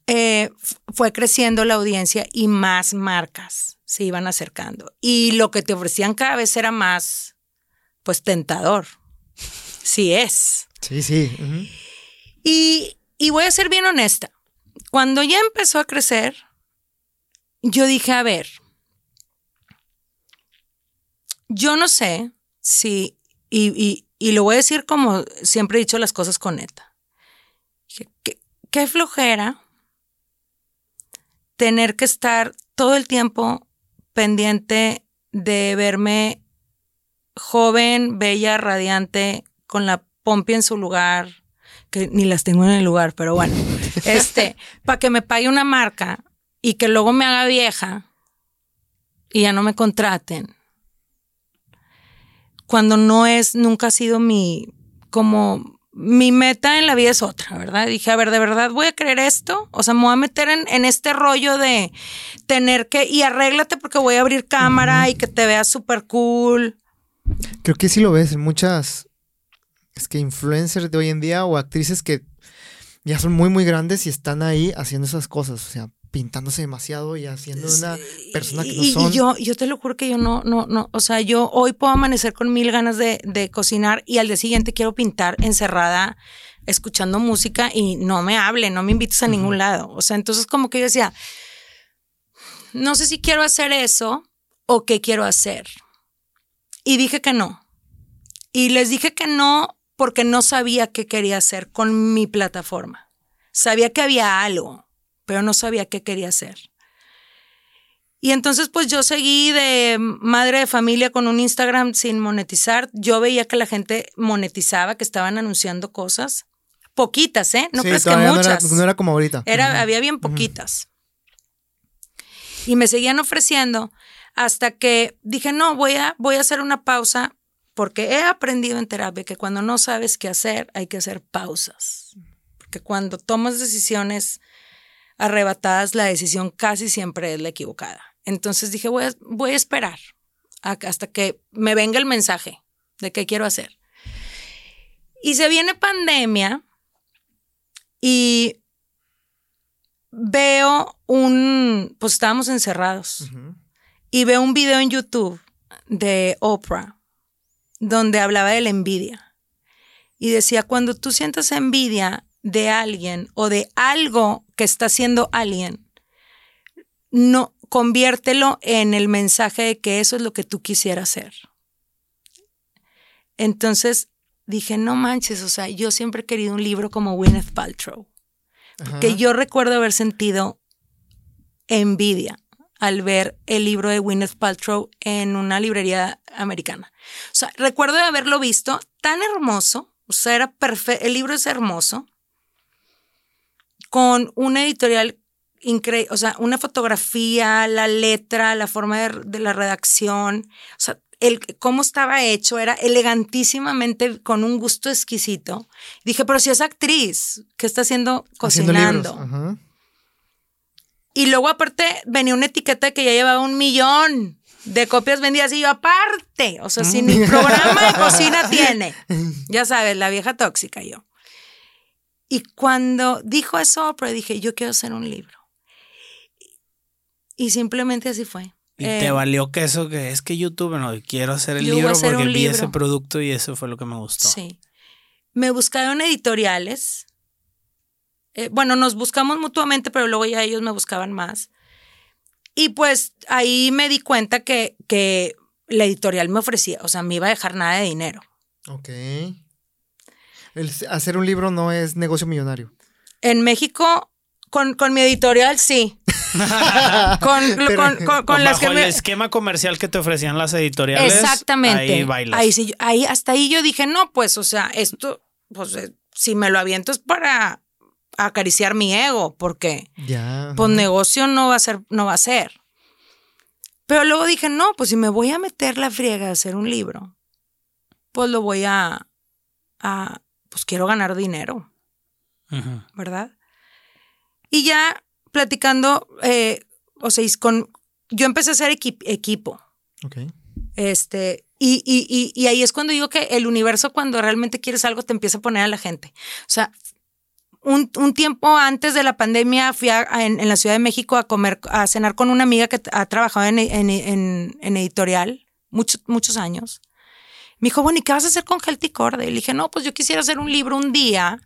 eh, fue creciendo la audiencia y más marcas se iban acercando. Y lo que te ofrecían cada vez era más, pues, tentador. Sí es. Sí, sí. y, y voy a ser bien honesta. Cuando ya empezó a crecer, yo dije, a ver, yo no sé si, y, y, y, lo voy a decir como siempre he dicho las cosas con neta. ¿Qué, qué flojera tener que estar todo el tiempo pendiente de verme joven, bella, radiante, con la pompi en su lugar, que ni las tengo en el lugar, pero bueno, este, para que me pague una marca y que luego me haga vieja y ya no me contraten. Cuando no es, nunca ha sido mi, como mi meta en la vida es otra, ¿verdad? Dije, a ver, ¿de verdad voy a creer esto? O sea, me voy a meter en, este rollo de tener que, y arréglate porque voy a abrir cámara y que te veas súper cool. Creo que sí lo ves en muchas, es que influencers de hoy en día o actrices que ya son muy, muy grandes y están ahí haciendo esas cosas. O sea, pintándose demasiado y haciendo una persona que no son. Y yo, yo te lo juro que yo no, no, no, o sea, yo hoy puedo amanecer con mil ganas de, de cocinar y al día siguiente quiero pintar encerrada escuchando música y no me hable, no me invites a ningún lado. O sea, entonces como que yo decía, no sé si quiero hacer eso o qué quiero hacer. Y dije que no. Y les dije que no porque no sabía qué quería hacer con mi plataforma. Sabía que había algo, pero no sabía qué quería hacer. Y entonces pues yo seguí de madre de familia con un Instagram sin monetizar. Yo veía que la gente monetizaba, que estaban anunciando cosas. Poquitas, ¿eh? No crees que muchas. No era, como ahorita. Era, Había bien poquitas. Y me seguían ofreciendo hasta que dije, no, voy a, voy a hacer una pausa porque he aprendido en terapia que cuando no sabes qué hacer, hay que hacer pausas. Porque cuando tomas decisiones arrebatadas, la decisión casi siempre es la equivocada. Entonces dije, voy a, voy a esperar hasta que me venga el mensaje de qué quiero hacer. Y se viene pandemia y veo un, pues estábamos encerrados, y veo un video en YouTube de Oprah donde hablaba de la envidia. Y decía, cuando tú sientas envidia de alguien o de algo que está haciendo alguien, no conviértelo en el mensaje de que eso es lo que tú quisieras hacer. Entonces dije, no manches, o sea, yo siempre he querido un libro como Gwyneth Paltrow. Que yo recuerdo haber sentido envidia al ver el libro de Gwyneth Paltrow en una librería americana. O sea, recuerdo de haberlo visto tan hermoso, o sea, era perfecto, el libro es hermoso, con una editorial increíble, o sea, una fotografía, la letra, la forma de, de la redacción, o sea, el, cómo estaba hecho, era elegantísimamente, con un gusto exquisito. Dije, pero si es actriz, ¿qué está haciendo cocinando? Y luego aparte venía una etiqueta que ya llevaba un millón de copias vendidas y yo aparte, o sea, sin ni programa de cocina tiene. Ya sabes, la vieja tóxica yo. Y cuando dijo eso, pero dije, yo quiero hacer un libro. Y simplemente así fue. Y te eh, valió que eso que es que YouTube, no, quiero hacer el libro porque vi ese producto y eso fue lo que me gustó. Sí. Me buscaron editoriales. Eh, bueno, nos buscamos mutuamente, pero luego ya ellos me buscaban más. Y pues ahí me di cuenta que, que la editorial me ofrecía, o sea, me iba a dejar nada de dinero. Ok. El hacer un libro no es negocio millonario. En México, con, con mi editorial, sí. con, con, las que el esquema comercial que te ofrecían las editoriales. Exactamente. Ahí bailas. Ahí, sí, ahí, hasta ahí yo dije, no, pues, o sea, esto, pues, eh, si me lo aviento es para acariciar mi ego, porque ya, pues negocio no va a ser, no va a ser. Pero luego dije, no, pues si me voy a meter la friega de hacer un libro, pues lo voy a, a pues quiero ganar dinero, ¿verdad? Y ya platicando, eh, o sea, con, yo empecé a hacer equipo. Ok. Este, y, y, y, ahí es cuando digo que el universo, cuando realmente quieres algo, te empieza a poner a la gente. O sea, un, un tiempo antes de la pandemia fui en, la Ciudad de México a comer, a cenar con una amiga que ha trabajado en, en, en editorial muchos, muchos años. Me dijo, bueno, ¿y qué vas a hacer con Gelticorde? Y le dije, no, pues yo quisiera hacer un libro un día,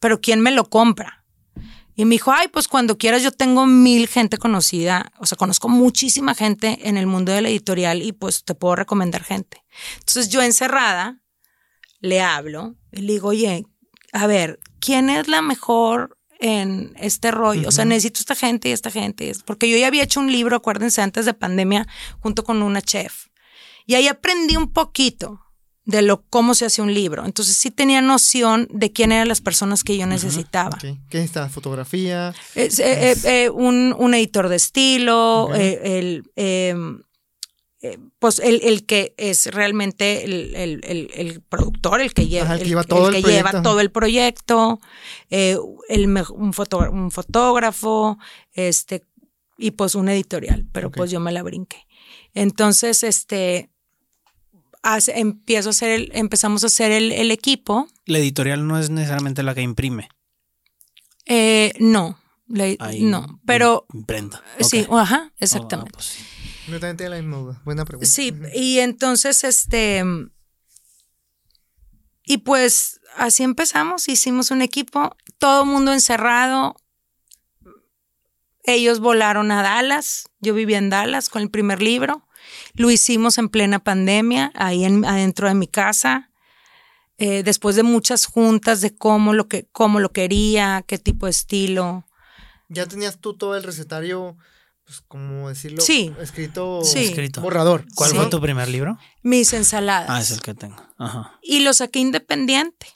pero ¿quién me lo compra? Y me dijo, ay, pues cuando quieras, yo tengo mil gente conocida, o sea, conozco muchísima gente en el mundo de la editorial y pues te puedo recomendar gente. Entonces yo encerrada le hablo y le digo, oye, a ver, ¿quién es la mejor en este rollo? O sea, necesito esta gente y esta gente. Porque yo ya había hecho un libro, acuérdense, antes de pandemia, junto con una chef. Y ahí aprendí un poquito de lo cómo se hace un libro. Entonces sí tenía noción de quién eran las personas que yo necesitaba. ¿Qué está? ¿Fotografía? Eh, eh, eh, un, editor de estilo, el, em, pues el, que es realmente el, productor, el que lleva, el, lleva todo, el, lleva todo el proyecto, un, fotógrafo, este, y pues un editorial, pero pues yo me la brinqué. Entonces, este, empiezo a hacer el, empezamos a hacer el, equipo. La editorial no es necesariamente la que imprime. Eh, no, Ahí no, pero Imprenta. sí, Ok. ajá, Ah, exactamente. pues sí. Yo también tenía la misma duda. Buena pregunta. Sí, y entonces, este, y pues así empezamos, hicimos un equipo, todo mundo encerrado. Ellos volaron a Dallas, yo vivía en Dallas con el primer libro, lo hicimos en plena pandemia, ahí en- adentro de mi casa, eh, después de muchas juntas de cómo lo, que, cómo lo quería, qué tipo de estilo. Ya tenías tú todo el recetario, pues, como decirlo, Sí. escrito, Sí. Escrito. borrador. ¿Cuál Sí. fue tu primer libro? Mis ensaladas. Ah, es el que tengo. Ajá. y lo saqué independiente.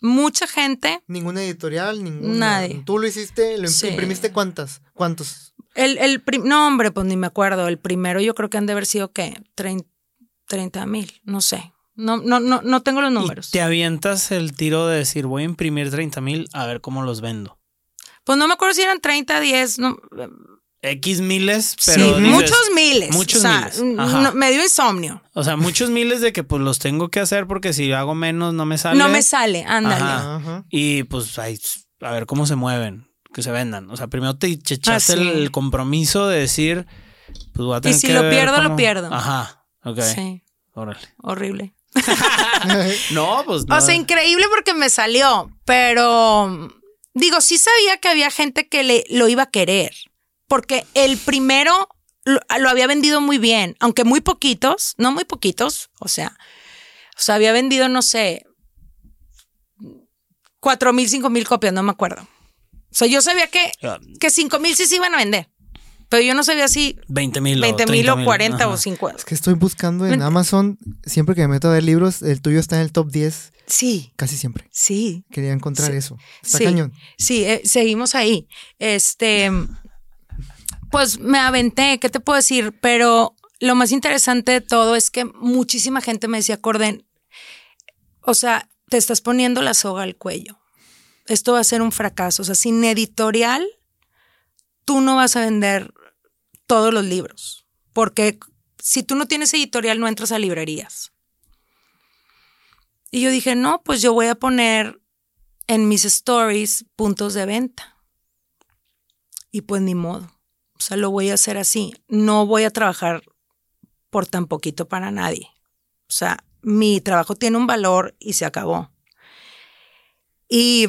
Mucha gente, Ninguna editorial, ninguna. Nadie. Tú lo hiciste, lo Sí. imprimiste cuántas, cuántos. El, el prim- no hombre, pues ni me acuerdo, el primero yo creo que han de haber sido que 30 mil, no sé, no, no, no, no tengo los números. Y te avientas el tiro de decir, voy a imprimir 30 mil a ver cómo los vendo. Pues no me acuerdo si eran 30, 10, no, X miles, sí, pero dices- muchos miles. muchos o sea, miles, no- me dio insomnio. O sea, muchos miles de que pues los tengo que hacer porque si hago menos no me sale. No me sale, ándale. Ajá. Ajá. Y pues ahí, a ver cómo se mueven, que se vendan. O sea, primero te te echaste Ah, sí. el, compromiso de decir, pues voy a tener si que lo ver pierdo, lo pierdo. Ajá, ok. Sí, Órale. horrible. No, pues no. O sea, increíble porque me salió, pero digo, sí sabía que había gente que le, lo iba a querer, porque el primero lo, lo había vendido muy bien, aunque muy poquitos, no muy poquitos, o sea, o sea, había vendido, no sé, cuatro mil, cinco mil copias, no me acuerdo. O sea, yo sabía que, Ah, que cinco mil sí se iban a vender, pero yo no sabía si 20 mil 20 mil o 40 o Ajá. 50. Es que estoy buscando en Amazon, siempre que me meto a ver libros, el tuyo está en el top 10, Sí, casi siempre. sí. Quería encontrar Sí. eso. Está Sí. cañón. Sí, eh, seguimos ahí. Este, pues me aventé, ¿qué te puedo decir? Pero lo más interesante de todo es que muchísima gente me decía, Corden, o sea, te estás poniendo la soga al cuello. Esto va a ser un fracaso. O sea, sin editorial, tú no vas a vender todos los libros. Porque si tú no tienes editorial, no entras a librerías. Y yo dije, no, pues yo voy a poner en mis stories puntos de venta. Y pues ni modo. O sea, lo voy a hacer así. No voy a trabajar por tan poquito para nadie. O sea, mi trabajo tiene un valor y se acabó. Y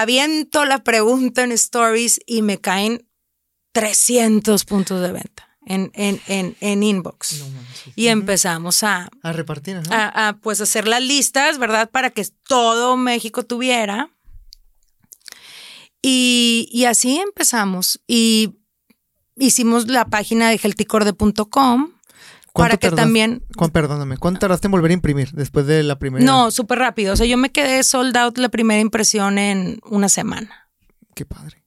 aviento la pregunta en stories y me caen 300 puntos de venta en, en, en, en inbox. No. Y empezamos a, A repartir, a, a, pues hacer las listas, ¿verdad? Para que todo México tuviera. Y, y así empezamos. Y hicimos la página de healthicorde.com para que también... perdóname, ¿cuánto tardaste en volver a imprimir después de la primera? No, súper rápido. O sea, yo me quedé sold out la primera impresión en una semana. Qué padre.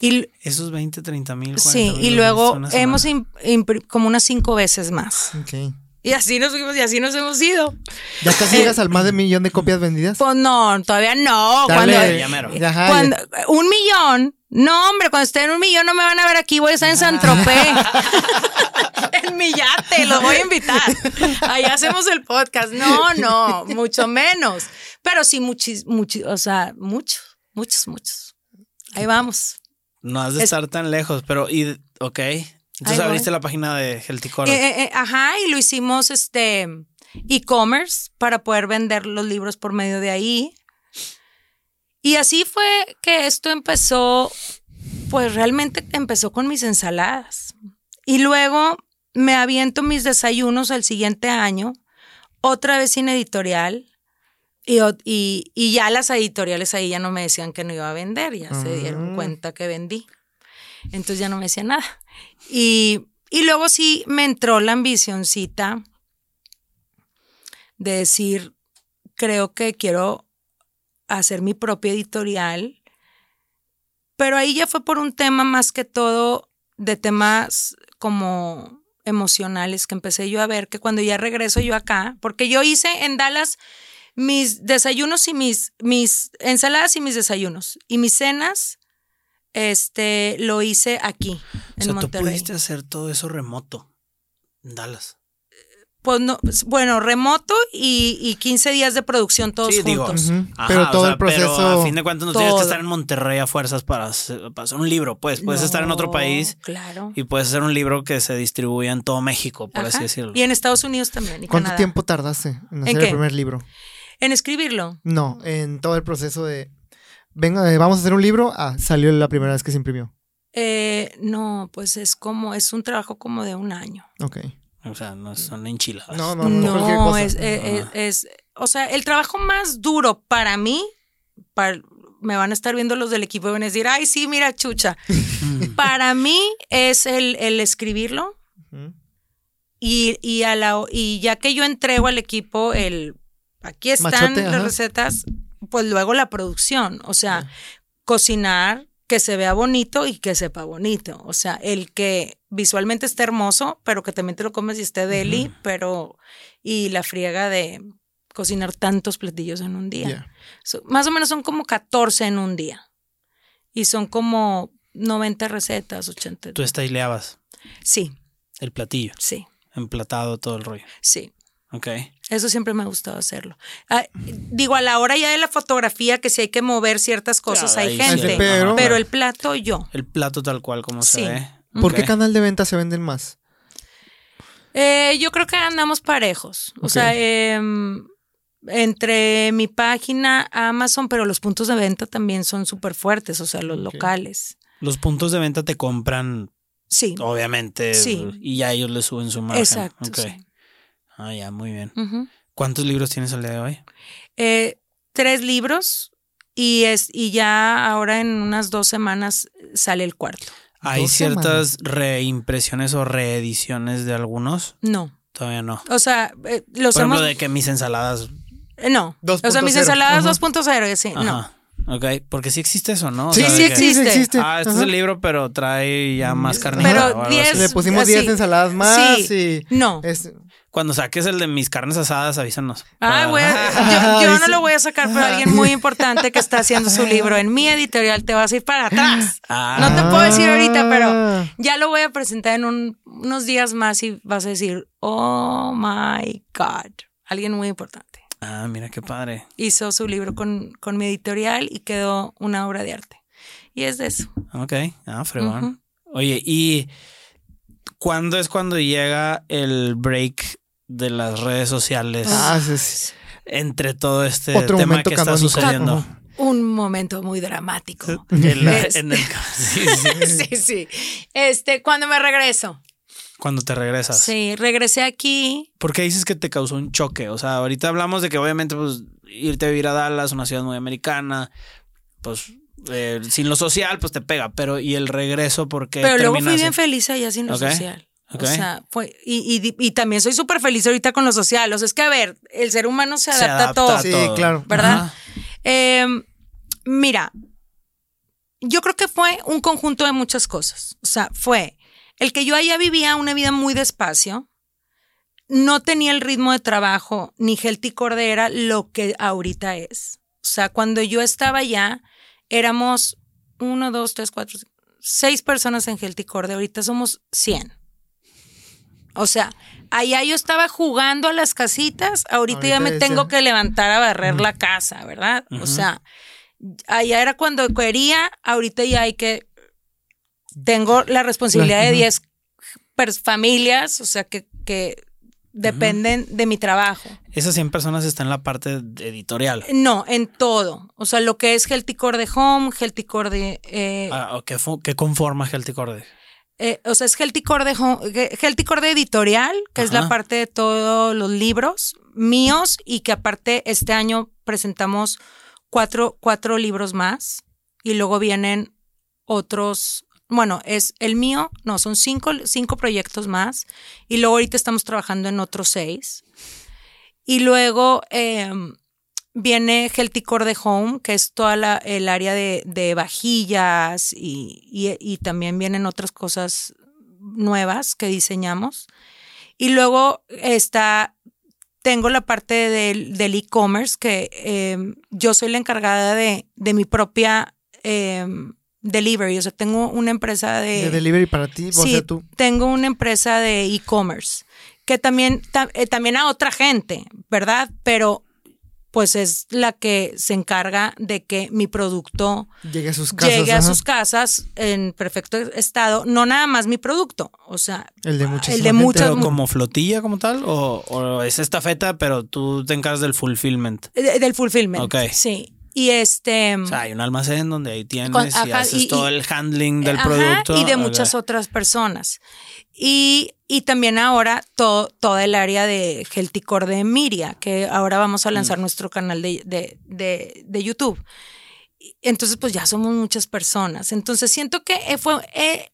Y Esos 20, 30 mil. sí, y luego hemos im- impri- como unas cinco veces más. Ok. Y así nos fuimos y así nos hemos ido. ¿Ya casi llegas al más de millón de copias vendidas? Pues no, todavía no. Dale. Cuando, Ya mero. Cuando, un millón. No, hombre, cuando esté en un millón no me van a ver aquí, voy a estar en San Tropez. en mi yate, lo voy a invitar. Ahí hacemos el podcast. No, no, mucho menos. Pero sí, muchos, muchos, o sea, muchos, muchos, muchos. Ahí vamos. No has de Es- estar tan lejos, pero, y, ok. Entonces voy. abriste la página de Healthy. Eh, eh, eh, ajá, y lo hicimos este e-commerce para poder vender los libros por medio de ahí. Y así fue que esto empezó, pues realmente empezó con mis ensaladas. Y luego me aviento mis desayunos el siguiente año, otra vez sin editorial. Y, y- y ya las editoriales ahí ya no me decían que no iba a vender, ya se dieron Ah. cuenta que vendí. Entonces ya no me decían nada. Y, y luego sí me entró la ambicioncita de decir, creo que quiero hacer mi propia editorial, pero ahí ya fue por un tema más que todo de temas como emocionales que empecé yo a ver que cuando ya regreso yo acá, porque yo hice en Dallas mis desayunos y mis, mis ensaladas y mis desayunos y mis cenas, este, lo hice aquí, o en sea, tú Monterrey. pudiste hacer todo eso remoto en Dallas. Pues no, bueno, remoto y, y 15 días de producción todos Sí, digo, juntos. Ajá, Pero o todo sea, el proceso. Pero a fin de cuentas no tienes que estar en Monterrey a fuerzas para hacer, para hacer un libro, pues. Puedes estar en otro país Claro. y puedes hacer un libro que se distribuya en todo México, por así decirlo. Y en Estados Unidos también. Y ¿Cuánto Canadá. tiempo tardaste en hacer qué? el primer libro? En escribirlo. No, en todo el proceso de. Venga, vamos a hacer un libro. Ah, salió la primera vez que se imprimió. Eh, no, pues es como, es un trabajo como de un año. Ok. O sea, no son enchiladas. No, no, no, No, es, es, es- es- o sea, el trabajo más duro para mí, para, me van a estar viendo los del equipo y van a decir, ay, sí, mira, chucha. para mí es el, el escribirlo y, y, a la, y ya que yo entrego al equipo el, aquí están Machote, las ajá. recetas, pues luego la producción, o sea, cocinar que se vea bonito y que sepa bonito. O sea, el que visualmente esté hermoso, pero que también te lo comes y esté deli, pero y la friega de cocinar tantos platillos en un día. So- más o menos son como 14 en un día. Y son como 90 recetas, 80. Tú estileabas Sí, el platillo, sí, emplatado, todo el rollo. sí. Ok. Eso siempre me ha gustado hacerlo. Ah, digo, a la hora ya de la fotografía, que si hay que mover ciertas cosas, Claro, hay sí, gente. ajá, pero, claro. el plato yo. El plato tal cual como Sí. se ve. ¿Por qué canal de venta se venden más? Eh, yo creo que andamos parejos. O sea, em, entre mi página, Amazon, pero los puntos de venta también son súper fuertes, o sea, los locales. Los puntos de venta te compran, Sí, obviamente, Sí. y ya ellos le suben su margen. exacto. Sí. Ah, ya, muy bien. ¿Cuántos libros tienes al día de hoy? Eh, tres libros y, es, y ya ahora en unas dos semanas sale el cuarto. ¿Hay ciertas reimpresiones o reediciones de algunos? No. Todavía no. O sea, eh, los Por ejemplo, hemos... de que mis ensaladas. eh, No. O sea, mis 2.0. ensaladas Ajá. 2.0, sí. No. Ajá. Ok, porque sí existe eso, ¿no? O Sí, sea, sí que, existe. Ah, este es el libro, pero trae ya más carne. Pero 10 Le pusimos así. 10 ensaladas más Sí. y. No. es- Cuando saques el de mis carnes asadas, avísanos. Ah, güey, yo, yo no lo voy a sacar, pero alguien muy importante que está haciendo su libro en mi editorial te vas a ir para atrás. Ah. No te puedo decir ahorita, pero Ah. ya lo voy a presentar en un- unos días más y vas a decir, oh my God, alguien muy importante. Ah, mira qué padre. Hizo su libro con, con mi editorial y quedó una obra de arte. Y es de eso. Ok, ah, fregón. Oye, ¿y cuándo es cuando llega el break de las redes sociales Ah, sí, sí. entre todo este Otro tema momento que está sucediendo? Ajá. Un momento muy dramático. En, la- Es- en el, sí, sí. sí, sí. Este, cuando me regreso. Cuando te regresas. Sí, regresé aquí. ¿Por qué dices que te causó un choque? O sea, ahorita hablamos de que obviamente pues irte a vivir a Dallas, una ciudad muy americana, pues eh, sin lo social pues te pega, pero ¿y el regreso por qué Pero luego fui bien feliz allá sin lo social. ok. O sea, fue, y, y, y también soy súper feliz ahorita con lo social. O sea, es que a ver, el ser humano se Se adapta, a todo. adapta Sí, todo. claro. ¿Verdad? Eh, mira, yo creo que fue un conjunto de muchas cosas. O sea, fue el que yo allá vivía una vida muy despacio, no tenía el ritmo de trabajo, ni Healthy Core era lo que ahorita es. O sea, cuando yo estaba allá, éramos uno, dos, tres, cuatro, cinco, seis personas en Healthy Core, ahorita somos 100. O sea, allá yo estaba jugando a las casitas, ahorita, ya me tengo que levantar a barrer la casa, ¿verdad? O sea, allá era cuando quería, ahorita ya hay que... Tengo la responsabilidad de Ujú. 10 pers- familias, o sea, que, que dependen de mi trabajo. Esas 100 personas están en la parte de editorial. No, en todo. O sea, lo que es Healthy Core de Home, Healthy Core de... eh, Ah, ¿o ¿qué, qué conforma Healthy Core? eh, o sea, es Healthy Core de, Home- que- Healthy Core de editorial, que es la parte de todos los libros míos y que aparte este año presentamos cuatro, cuatro libros más y luego vienen otros, bueno, es el mío, no, son cinco, cinco proyectos más y luego ahorita estamos trabajando en otros seis. Y luego eh, viene Healthy Core de Home, que es toda la, el área de, de vajillas y, y- también vienen otras cosas nuevas que diseñamos. Y luego está, tengo la parte del, del e-commerce, que eh, yo soy la encargada de, de mi propia eh, delivery. O sea, tengo una empresa De delivery para ti, o Sí, sea, tú. tengo una empresa de e-commerce que también, eh, también a otra gente, ¿verdad? Pero pues es la que se encarga de que mi producto llegue a sus casas, llegue a sus casas en perfecto estado, no nada más mi producto, o sea, el de, el de muchas como flotilla como tal o, o, es estafeta, pero tú te encargas del fulfillment. del fulfillment. Ok. Sí. Y este. O sea, hay un almacén donde ahí tienes y haces todo el handling del producto. Y de muchas otras personas. Y, y también ahora todo, todo el área de Gelticor de Miria, que ahora vamos a lanzar mm. nuestro canal de, de, de, de, YouTube. Entonces, pues ya somos muchas personas. Entonces, siento que fue eh,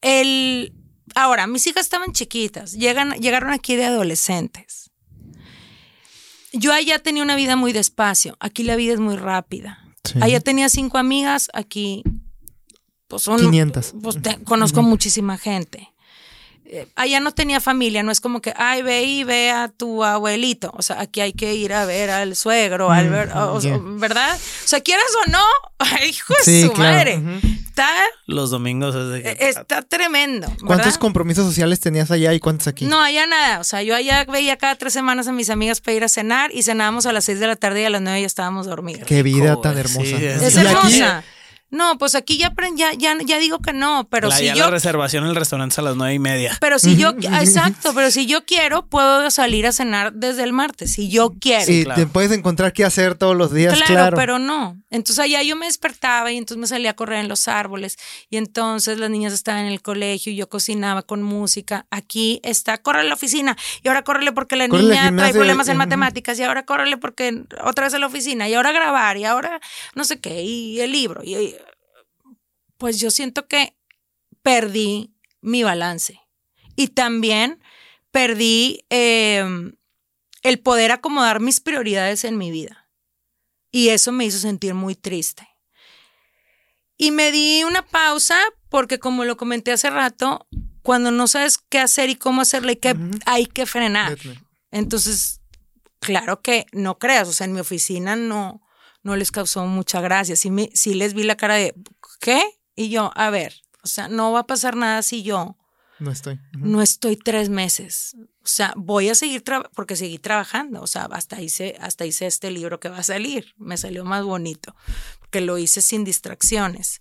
el... Ahora, mis hijas estaban chiquitas, llegan, llegaron aquí de adolescentes. Yo allá tenía una vida muy despacio, aquí la vida es muy rápida. Allá tenía cinco amigas, aquí pues son... 500. Pues conozco muchísima gente. Eh, allá no tenía familia, no es como que, ay, ve y ve a tu abuelito. O sea, aquí hay que ir a ver al suegro, al mm, ¿verdad? O sea, quieras o no, hijo de su madre. Está. Los domingos es de e, Está tremendo. ¿Cuántos compromisos sociales tenías allá y cuántos aquí? No, allá nada. O sea, yo allá veía cada tres semanas a mis amigas para ir a cenar y cenábamos a las seis de la tarde y a las nueve ya estábamos dormidos. Qué vida tan hermosa. es hermosa. No, pues aquí ya, ya, ya, ya digo que no, pero si yo... La reservación en el restaurante a las nueve y media. Pero si yo, exacto, pero si yo quiero, puedo salir a cenar desde el martes, si yo quiero. Sí, te puedes encontrar qué hacer todos los días, claro. Claro, pero no. Entonces allá yo me despertaba y entonces me salía a correr en los árboles y entonces las niñas estaban en el colegio y yo cocinaba con música. Aquí está, corre a la oficina y ahora córrele porque la niña trae problemas en matemáticas y ahora córrele porque otra vez a la oficina y ahora grabar y ahora no sé qué y el libro y pues yo siento que perdí mi balance. Y también perdí em, el poder acomodar mis prioridades en mi vida. Y eso me hizo sentir muy triste. Y me di una pausa porque como lo comenté hace rato, cuando no sabes qué hacer y cómo hacerle, que hay que frenar. Entonces, claro que no creas, o sea, en mi oficina no, no les causó mucha gracia. Sí, me, sí les vi la cara de, ¿qué? Y yo, a ver, o sea, no va a pasar nada si yo no estoy. No estoy tres meses. O sea, voy a seguir porque seguí trabajando. O sea, hasta hice, hasta hice este libro que va a salir. Me salió más bonito porque lo hice sin distracciones.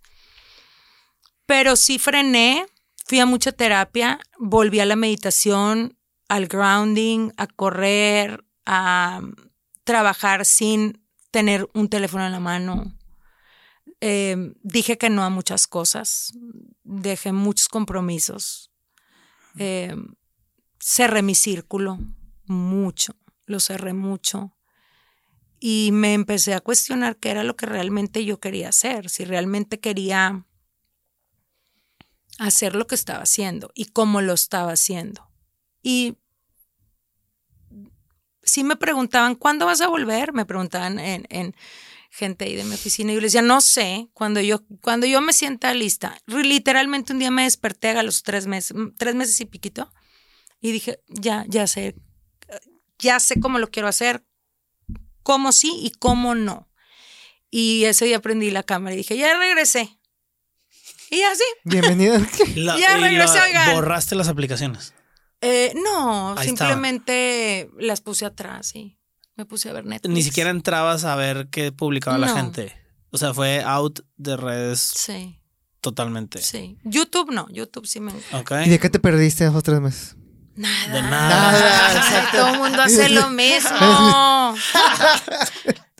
Pero sí frené, fui a mucha terapia, volví a la meditación, al grounding, a correr, a trabajar sin tener un teléfono en la mano, Em, dije que no a muchas cosas, dejé muchos compromisos, em, cerré mi círculo mucho, lo cerré mucho y me empecé a cuestionar qué era lo que realmente yo quería hacer, si realmente quería hacer lo que estaba haciendo y cómo lo estaba haciendo. Y si me preguntaban, ¿cuándo vas a volver? Me preguntaban en gente ahí de mi oficina y yo les decía, no sé, cuando yo, cuando yo me sienta lista, literalmente un día me desperté a los tres meses, mm, tres meses y piquito, y dije, ya, ya sé, ya sé cómo lo quiero hacer, cómo sí y cómo no. Y ese día prendí la cámara y dije, ya regresé. Y así. Bienvenida. ya regresé, ¿Borraste las aplicaciones? Eh, no, simplemente las puse atrás y me puse a ver Netflix. Ni siquiera entrabas a ver qué publicaba la gente. O sea, fue out de redes. Sí. Totalmente. Sí. YouTube no, YouTube sí me. ¿Y de qué te perdiste esos tres meses? Nada. De nada. todo el mundo hace lo mismo.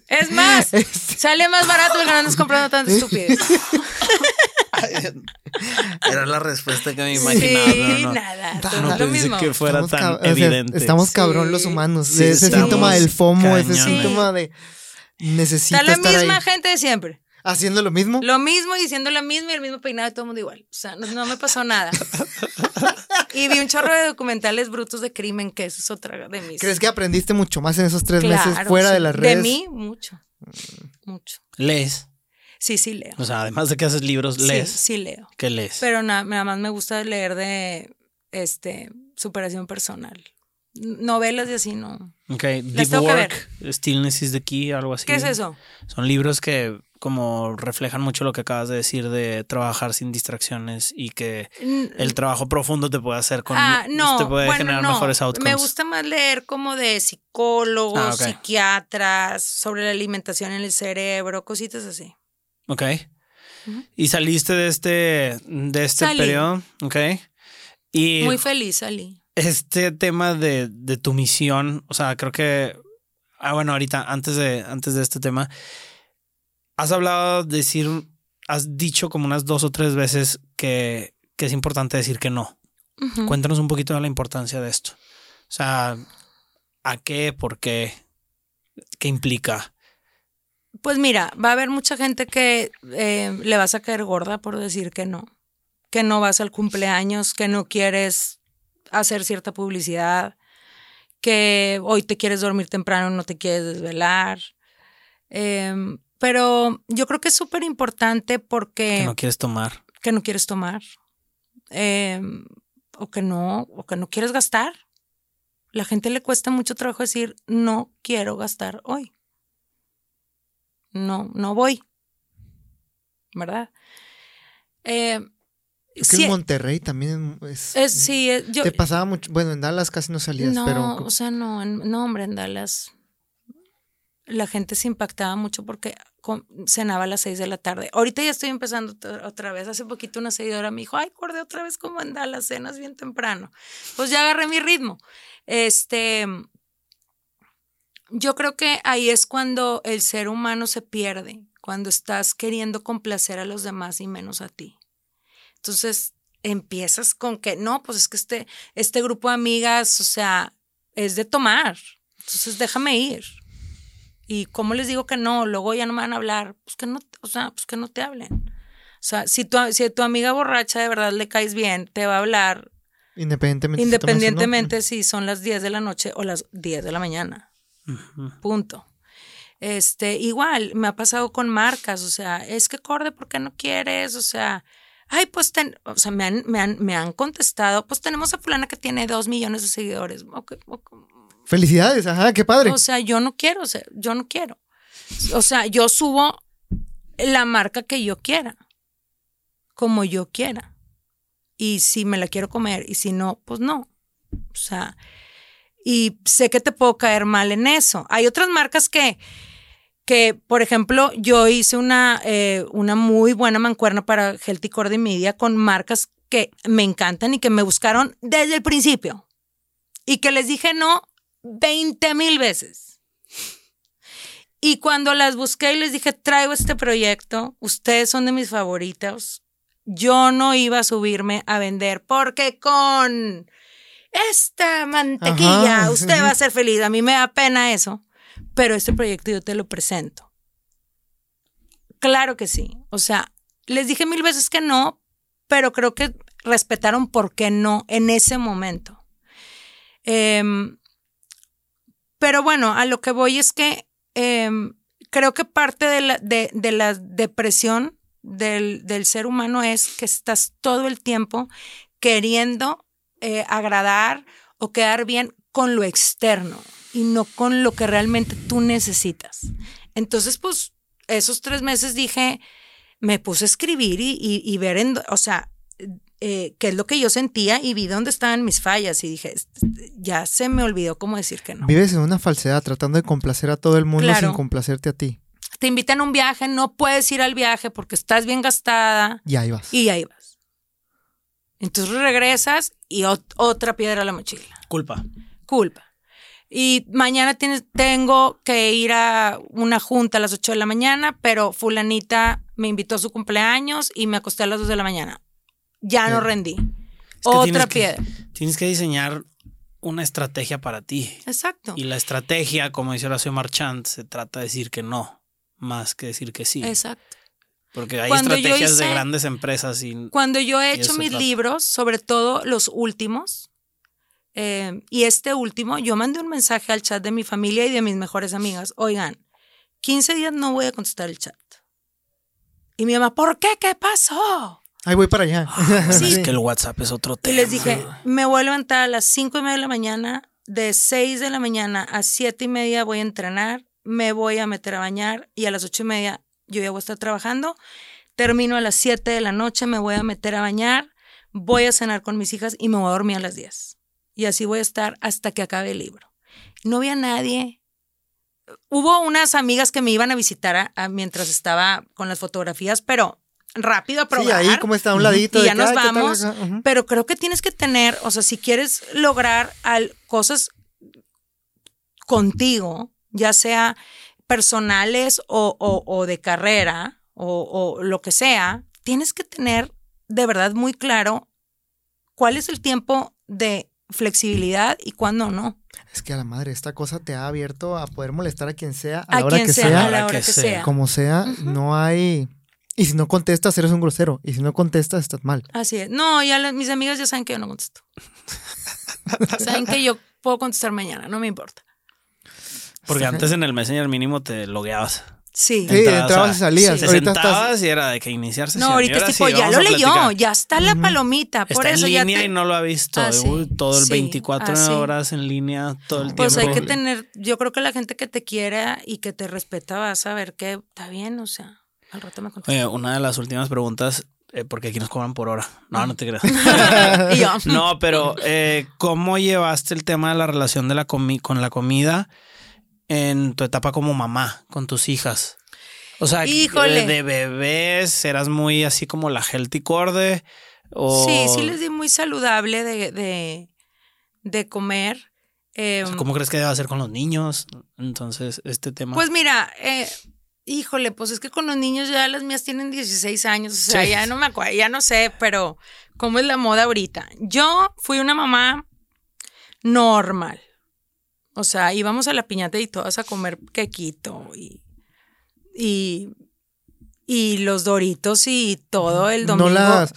es más, sale más barato que no andas comprando tanto estupidez. Era la respuesta que me imaginaba. Sí, nada. No, lo mismo. que fuera tan evidente. estamos cabrón los humanos. ese síntoma del FOMO, ese síntoma de necesito Está la misma gente de siempre. ¿Haciendo lo mismo? Lo mismo, diciendo lo mismo y el mismo peinado y todo el mundo igual. O sea, no, me pasó nada. y vi un chorro de documentales brutos de crimen, que eso es otra de mis. ¿Crees que aprendiste mucho más en esos tres meses fuera de las redes? De mí, mucho. Mucho. ¿Lees? Sí, sí leo. O sea, además de que haces libros, lees. Sí, sí leo. ¿Qué lees? Pero nada, más me gusta leer de este superación personal. novelas y así no. Ok, Las Deep. Work, Stillness is the Key, algo así. ¿Qué es eso? Son libros que como reflejan mucho lo que acabas de decir de trabajar sin distracciones y que el trabajo profundo te puede hacer con Ah, no, te puede bueno, generar no. mejores outcomes. Me gusta más leer como de psicólogos, Ah, psiquiatras, sobre la alimentación en el cerebro, cositas así. Ok. Y saliste de este de este Salí. periodo, ok. Y Muy feliz salí. este tema de, de tu misión, o sea, creo que, ah, bueno, ahorita, antes de, antes de este tema, has hablado, de decir, has dicho como unas dos o tres veces que, que es importante decir que no. Cuéntanos un poquito de la importancia de esto. O sea, ¿a qué? ¿Por qué? ¿Qué implica? Pues mira, va a haber mucha gente que eh, le vas a caer gorda por decir que no. Que no vas al cumpleaños, que no quieres hacer cierta publicidad, que hoy te quieres dormir temprano, no te quieres desvelar. Em, pero yo creo que es súper importante porque Que no quieres tomar. que no quieres tomar. Em, o que no, o que no quieres gastar. La gente le cuesta mucho trabajo decir, no quiero gastar hoy. No, no voy. ¿Verdad? Em, Es que sí, en Monterrey también es. es- sí, es- yo, Te pasaba mucho. Bueno, en Dallas casi no salías, no, pero. o sea, no, en- no, hombre, en Dallas la gente se impactaba mucho porque cenaba a las seis de la tarde. Ahorita ya estoy empezando otra- vez. Hace poquito una seguidora me dijo, ay, acordé otra vez como en Dallas, cenas bien temprano. Pues ya agarré mi ritmo. Este, yo creo que ahí es cuando el ser humano se pierde, cuando estás queriendo complacer a los demás y menos a ti. Entonces empiezas con que, no, pues es que este, este grupo de amigas, o sea, es de tomar. Entonces déjame ir. Y cómo les digo que no, luego ya no me van a hablar, pues que no, o sea, pues que no te hablen. O sea, si tu, si a tu amiga borracha de verdad le caes bien, te va a hablar Independientemente. si tomas o no. independientemente si son las 10 de la noche o las 10 de la mañana. Punto. Este, igual, me ha pasado con marcas, o sea, es que Corde, ¿por qué no quieres? O sea, ay, pues, ten- o sea, me han, me, han, me han contestado, pues tenemos a fulana que tiene dos millones de seguidores. Felicidades, ajá, qué padre. O sea, yo no quiero, o sea, yo no quiero. O sea, yo subo la marca que yo quiera, como yo quiera. Y si me la quiero comer y si no, pues no. O sea, y sé que te puedo caer mal en eso. Hay otras marcas que, que por ejemplo, yo hice una, eh, una muy buena mancuerna para Healthy Core Media con marcas que me encantan y que me buscaron desde el principio. Y que les dije no 20 mil veces. Y cuando las busqué y les dije, traigo este proyecto, ustedes son de mis favoritos, yo no iba a subirme a vender porque con esta mantequilla Ajá. usted va a ser feliz. A mí me da pena eso, pero este proyecto yo te lo presento. Claro que sí. O sea, les dije mil veces que no, pero creo que respetaron por qué no en ese momento. Em, pero bueno, a lo que voy es que em, creo que parte de la, de, de la depresión del, del, ser humano es que estás todo el tiempo queriendo eh, agradar o quedar bien con lo externo y no con lo que realmente tú necesitas. Entonces, pues, esos tres meses dije, me puse a escribir y, y, y ver, en, o sea, eh, qué es lo que yo sentía y vi dónde estaban mis fallas y dije, ya se me olvidó cómo decir que no. Vives en una falsedad tratando de complacer a todo el mundo Claro. sin complacerte a ti. Te invitan a un viaje, no puedes ir al viaje porque estás bien gastada Y ahí vas. y ahí vas. Entonces regresas y ot- otra piedra a la mochila. Culpa. Culpa. Y mañana tienes, tengo que ir a una junta a las 8 de la mañana, pero fulanita me invitó a su cumpleaños y me acosté a las 2 de la mañana. Ya no rendí. que Otra tienes que- piedra. Tienes que diseñar una estrategia para ti. Exacto. Y la estrategia, como dice Horacio Marchand, se trata de decir que no, más que decir que sí. Exacto. Porque hay Cuando estrategias de hice- grandes empresas y Cuando yo he Y hecho mis trata. libros, sobre todo los últimos, eh, y este último, yo mandé un mensaje al chat de mi familia y de mis mejores amigas. Oigan, 15 días no voy a contestar el chat. Y mi mamá, ¿por qué? ¿Qué pasó? Ahí voy para allá. Sí. es que el WhatsApp es otro Y tema. les dije, me voy a levantar a las 5 y media de la mañana de 6 de la mañana a 7 y media voy a entrenar, me voy a meter a bañar y a las 8 y media yo ya voy a estar trabajando. Termino a las 7 de la noche, me voy a meter a bañar, voy a cenar con mis hijas y me voy a dormir a las 10. Y así voy a estar hasta que acabe el libro. No había nadie. Hubo unas amigas que me iban a visitar mientras estaba con las fotografías, pero rápido a probar. Sí, ahí como está a un ladito. Y ya nos vamos. Pero creo que tienes que tener, o sea, si quieres lograr al, cosas contigo, ya sea personales o, de carrera o, o, lo que sea, tienes que tener de verdad muy claro cuál es el tiempo de flexibilidad y cuándo no. Es que a la madre, esta cosa te ha abierto a poder molestar a quien sea, a, la hora que sea, a la hora que, sea. Como sea, no hay y si no contestas, eres un grosero. Y si no contestas, estás mal. Así es. No, ya mis amigas ya saben que yo no contesto. saben que yo puedo contestar mañana, no me importa. Porque antes en el Messenger mínimo te logueabas. Sí. Sí, entrabas y salías. Te sentabas y era de que iniciarse. No, ahorita es tipo, ya lo leyó, ya está la palomita. Por está eso en línea ya y no lo ha visto. Ah, todo el sí, 24 ah, horas en línea, todo el tiempo. Pues hay que tener, yo creo que la gente que te quiere y que te respeta va a saber que está bien, o sea. Al rato me Oye, una de las últimas preguntas, eh, porque aquí nos cobran por hora. No, no te creas. y yo. No, pero eh, ¿cómo llevaste el tema de la relación de la comi con la comida en tu etapa como mamá, con tus hijas? O sea, Híjole. de bebés, eras muy así como la healthy corde. O... Sí, sí les di muy saludable de, de, de comer. Eh, ¿Cómo crees que debe hacer con los niños? Entonces, este tema. Pues mira, eh, Híjole, pues es que con los niños ya las mías tienen 16 años, o sea, ya no me acuerdo, ya no sé, pero ¿cómo es la moda ahorita? Yo fui una mamá normal. O sea, íbamos a la piñata y todas a comer quequito y, y, y los doritos y todo el domingo. No las,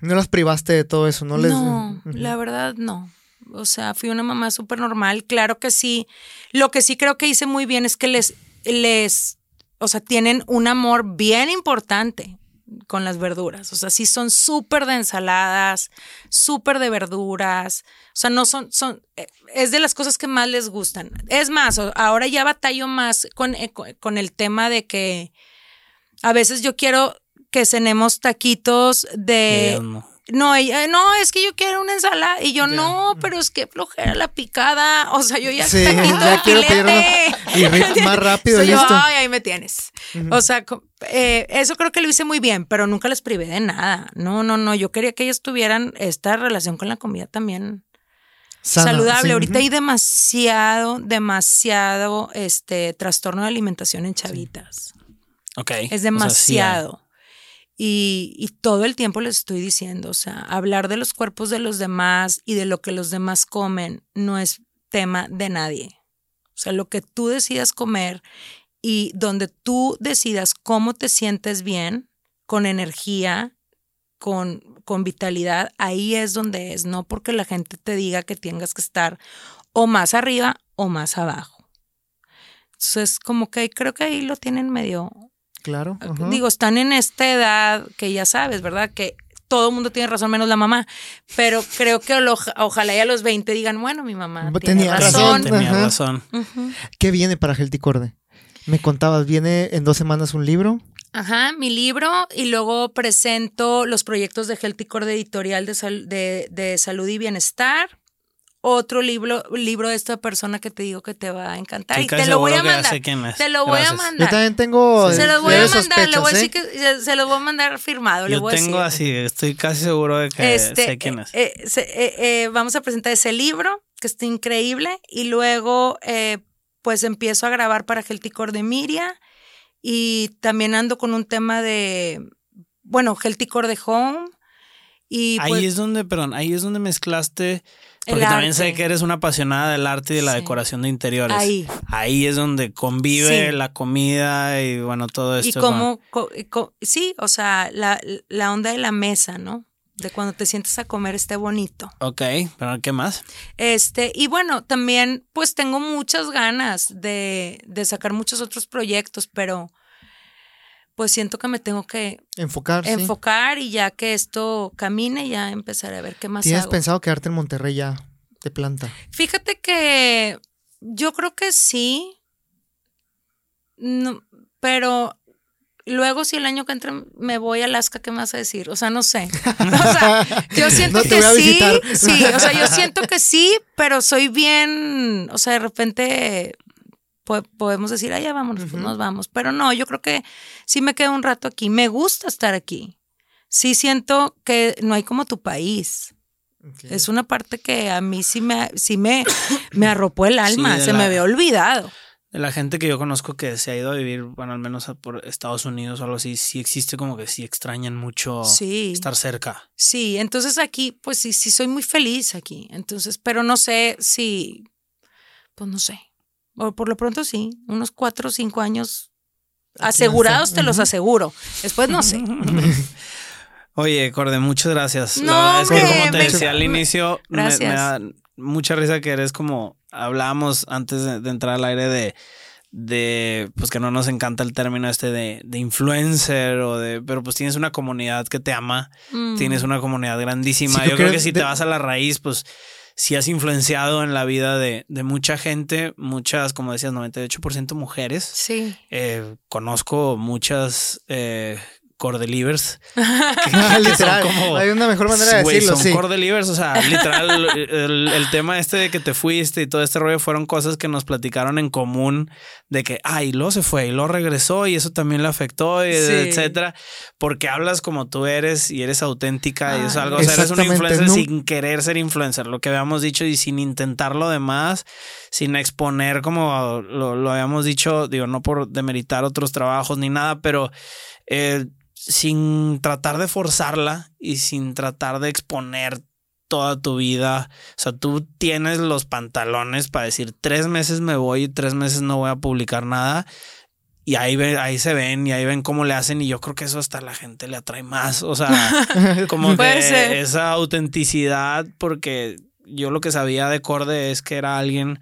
no las privaste de todo eso, no les... No, la verdad no. O sea, fui una mamá súper normal, claro que sí. Lo que sí creo que hice muy bien es que les, les o sea, tienen un amor bien importante con las verduras. O sea, sí son súper de ensaladas, súper de verduras. O sea, no son, son, eh, es de las cosas que más les gustan. Es más, ahora ya batallo más con, eh, con el tema de que a veces yo quiero que cenemos taquitos de... No, ella, no, es que yo quiero una ensalada. Y yo, no, pero es que flojera la picada. O sea, yo ya sí, ya quiero y más rápido. yo, ay, ahí me tienes. O sea, eh, eso creo que lo hice muy bien, pero nunca les privé de nada. No, no, no. Yo quería que ellas tuvieran esta relación con la comida también saludable. Ahorita hay demasiado, demasiado este trastorno de alimentación en chavitas. Ok. Es demasiado. Y, todo el tiempo les estoy diciendo, o sea, hablar de los cuerpos de los demás y de lo que los demás comen no es tema de nadie. O sea, lo que tú decidas comer y donde tú decidas cómo te sientes bien, con energía, con, con vitalidad, ahí es donde es, no porque la gente te diga que tengas que estar o más arriba o más abajo. Entonces, como que creo que ahí lo tienen medio, Claro. Digo, están en esta edad que ya sabes, ¿verdad? Que todo el mundo tiene razón menos la mamá, pero creo que ojalá ya a los 20 digan, bueno, mi mamá tiene tenía razón. Tenía razón. ¿Qué viene para Gelticorde? Me contabas, viene en dos semanas un libro. Ajá, mi libro y luego presento los proyectos de Gelticorde Editorial de, de Salud y Bienestar otro libro, libro de esta persona que te digo que te va a encantar. y te lo voy a mandar. Te lo voy a mandar. Yo también tengo. Se los voy a mandar. Le voy a decir que se los voy a mandar firmado. Yo tengo así, estoy casi seguro de que este, sé quién es. Eh, eh, eh, vamos a presentar ese libro, que está increíble. Y luego, pues empiezo a grabar para Gelticor de Miria. Y también ando con un tema de. Bueno, Gelticor de Home. Y ahí pues es donde, perdón, ahí es donde mezclaste porque también sé que eres una apasionada del arte y de la decoración de interiores. Ahí. Ahí es donde convive la comida y bueno, todo esto. Y como, sí, o sea, la, la, onda de la mesa, ¿no? De cuando te sientes a comer esté bonito. Ok, pero ¿qué más? Este, y bueno, también pues tengo muchas ganas de, de sacar muchos otros proyectos, pero pues siento que me tengo que enfocar, enfocar y ya que esto camine, ya empezaré a ver qué más ¿Tienes hago. pensado quedarte en Monterrey ya? de planta? Fíjate que yo creo que sí. No, pero luego si el año que entra me voy a Alaska, ¿qué me vas a decir? O sea, no sé. O sea, yo siento No que sí. Sí, o sea, yo siento que sí, pero soy bien, o sea, de repente po- podemos decir, ya vámonos, pues Ujú. nos vamos. Pero no, yo creo que sí me quedo un rato aquí. Me gusta estar aquí. Sí siento que no hay como tu país. Es una parte que a mí sí me, sí me, me arropó el alma, Sí, se la- me había olvidado. De la gente que yo conozco que se ha ido a vivir, bueno, al menos por Estados Unidos o algo así, sí existe como que sí extrañan mucho Sí. estar cerca. Sí, entonces aquí, pues sí, sí soy muy feliz aquí. Entonces, pero no sé si, pues no sé. O por lo pronto sí, unos cuatro o cinco años asegurados, te los aseguro. Después no sé. Oye, Corde, muchas gracias. No, la verdad es que hombre, como te me- decía al inicio, me- da mucha risa que eres como hablábamos antes de, de entrar al aire de de pues que no nos encanta el término este de, de influencer o de pero pues tienes una comunidad que te ama Mm. tienes una comunidad grandísima yo creo que que si de- te vas a la raíz pues si has influenciado en la vida de, de mucha gente muchas como decías 98% mujeres Sí. eh, conozco muchas eh, cordelivers Ah, literal. como- Hay una mejor manera de decirlo, son sí. cordelivers, o sea, literal, el, el tema este de que te fuiste y todo este rollo fueron cosas que nos platicaron en común de que, ay, lo se fue y lo regresó y eso también le afectó, y Sí. etcétera, porque hablas como tú eres y eres auténtica y es Ay. algo, o sea, eres una Exactamente, influencer no- sin querer ser influencer, lo que habíamos dicho y sin intentar lo demás, sin exponer como lo, lo habíamos dicho, digo, no por demeritar otros trabajos ni nada, pero eh, sin tratar de forzarla y sin tratar de exponer toda tu vida. O sea, tú tienes los pantalones para decir tres meses me voy y tres meses no voy a publicar nada. Y ahí, ve, ahí se ven y ahí ven cómo le hacen y yo creo que eso hasta la gente le atrae más. O sea, como que esa autenticidad porque yo lo que sabía de Corde es que era alguien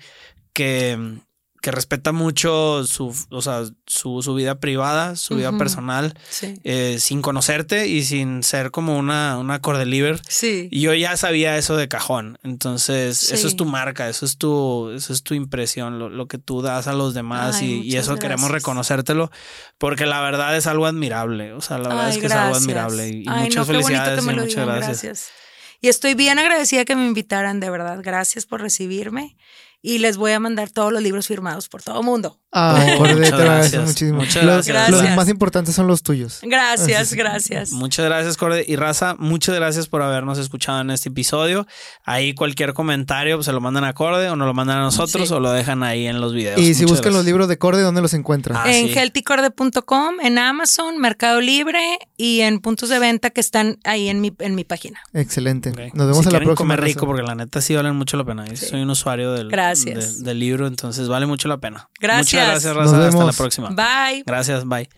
que, que respeta mucho su, o sea, su, su vida privada, su vida personal, Sí. eh, sin conocerte y sin ser como una, una cordeliver. Sí. Y yo ya sabía eso de cajón. Entonces, Sí. eso es tu marca, eso es tu, eso es tu impresión, lo, lo que tú das a los demás Ay, y, y eso queremos reconocértelo porque la verdad es algo admirable. O sea, la verdad Ay, es que es algo admirable y, Ay, muchas no, felicidades y muchas digan, gracias. Y estoy bien agradecida que me invitaran, de verdad. Gracias por recibirme. Y les voy a mandar todos los libros firmados por todo mundo. Ay, Corde, Muchas te lo agradezco gracias. muchísimo. Muchas Los- gracias. Los más importantes son los tuyos. Gracias, gracias. Muchas gracias, Corde. Y Raza, muchas gracias por habernos escuchado en este episodio. Ahí cualquier comentario pues, se lo mandan a Corde o nos lo mandan a nosotros Sí. o lo dejan ahí en los videos. Y si Muchas buscan los libros de Corde, ¿dónde los encuentran? Ah, en sí. healthycorde.com, en Amazon, Mercado Libre y en puntos de venta que están ahí en mi, en mi página. Excelente. Nos vemos si a la próxima. comer raza. rico porque la neta sí valen mucho la pena. Soy un usuario del, Gracias. De- del libro, entonces vale mucho la pena. Gracias. Muchas gracias, Nos Raza. Hasta la próxima. Bye. Gracias, bye.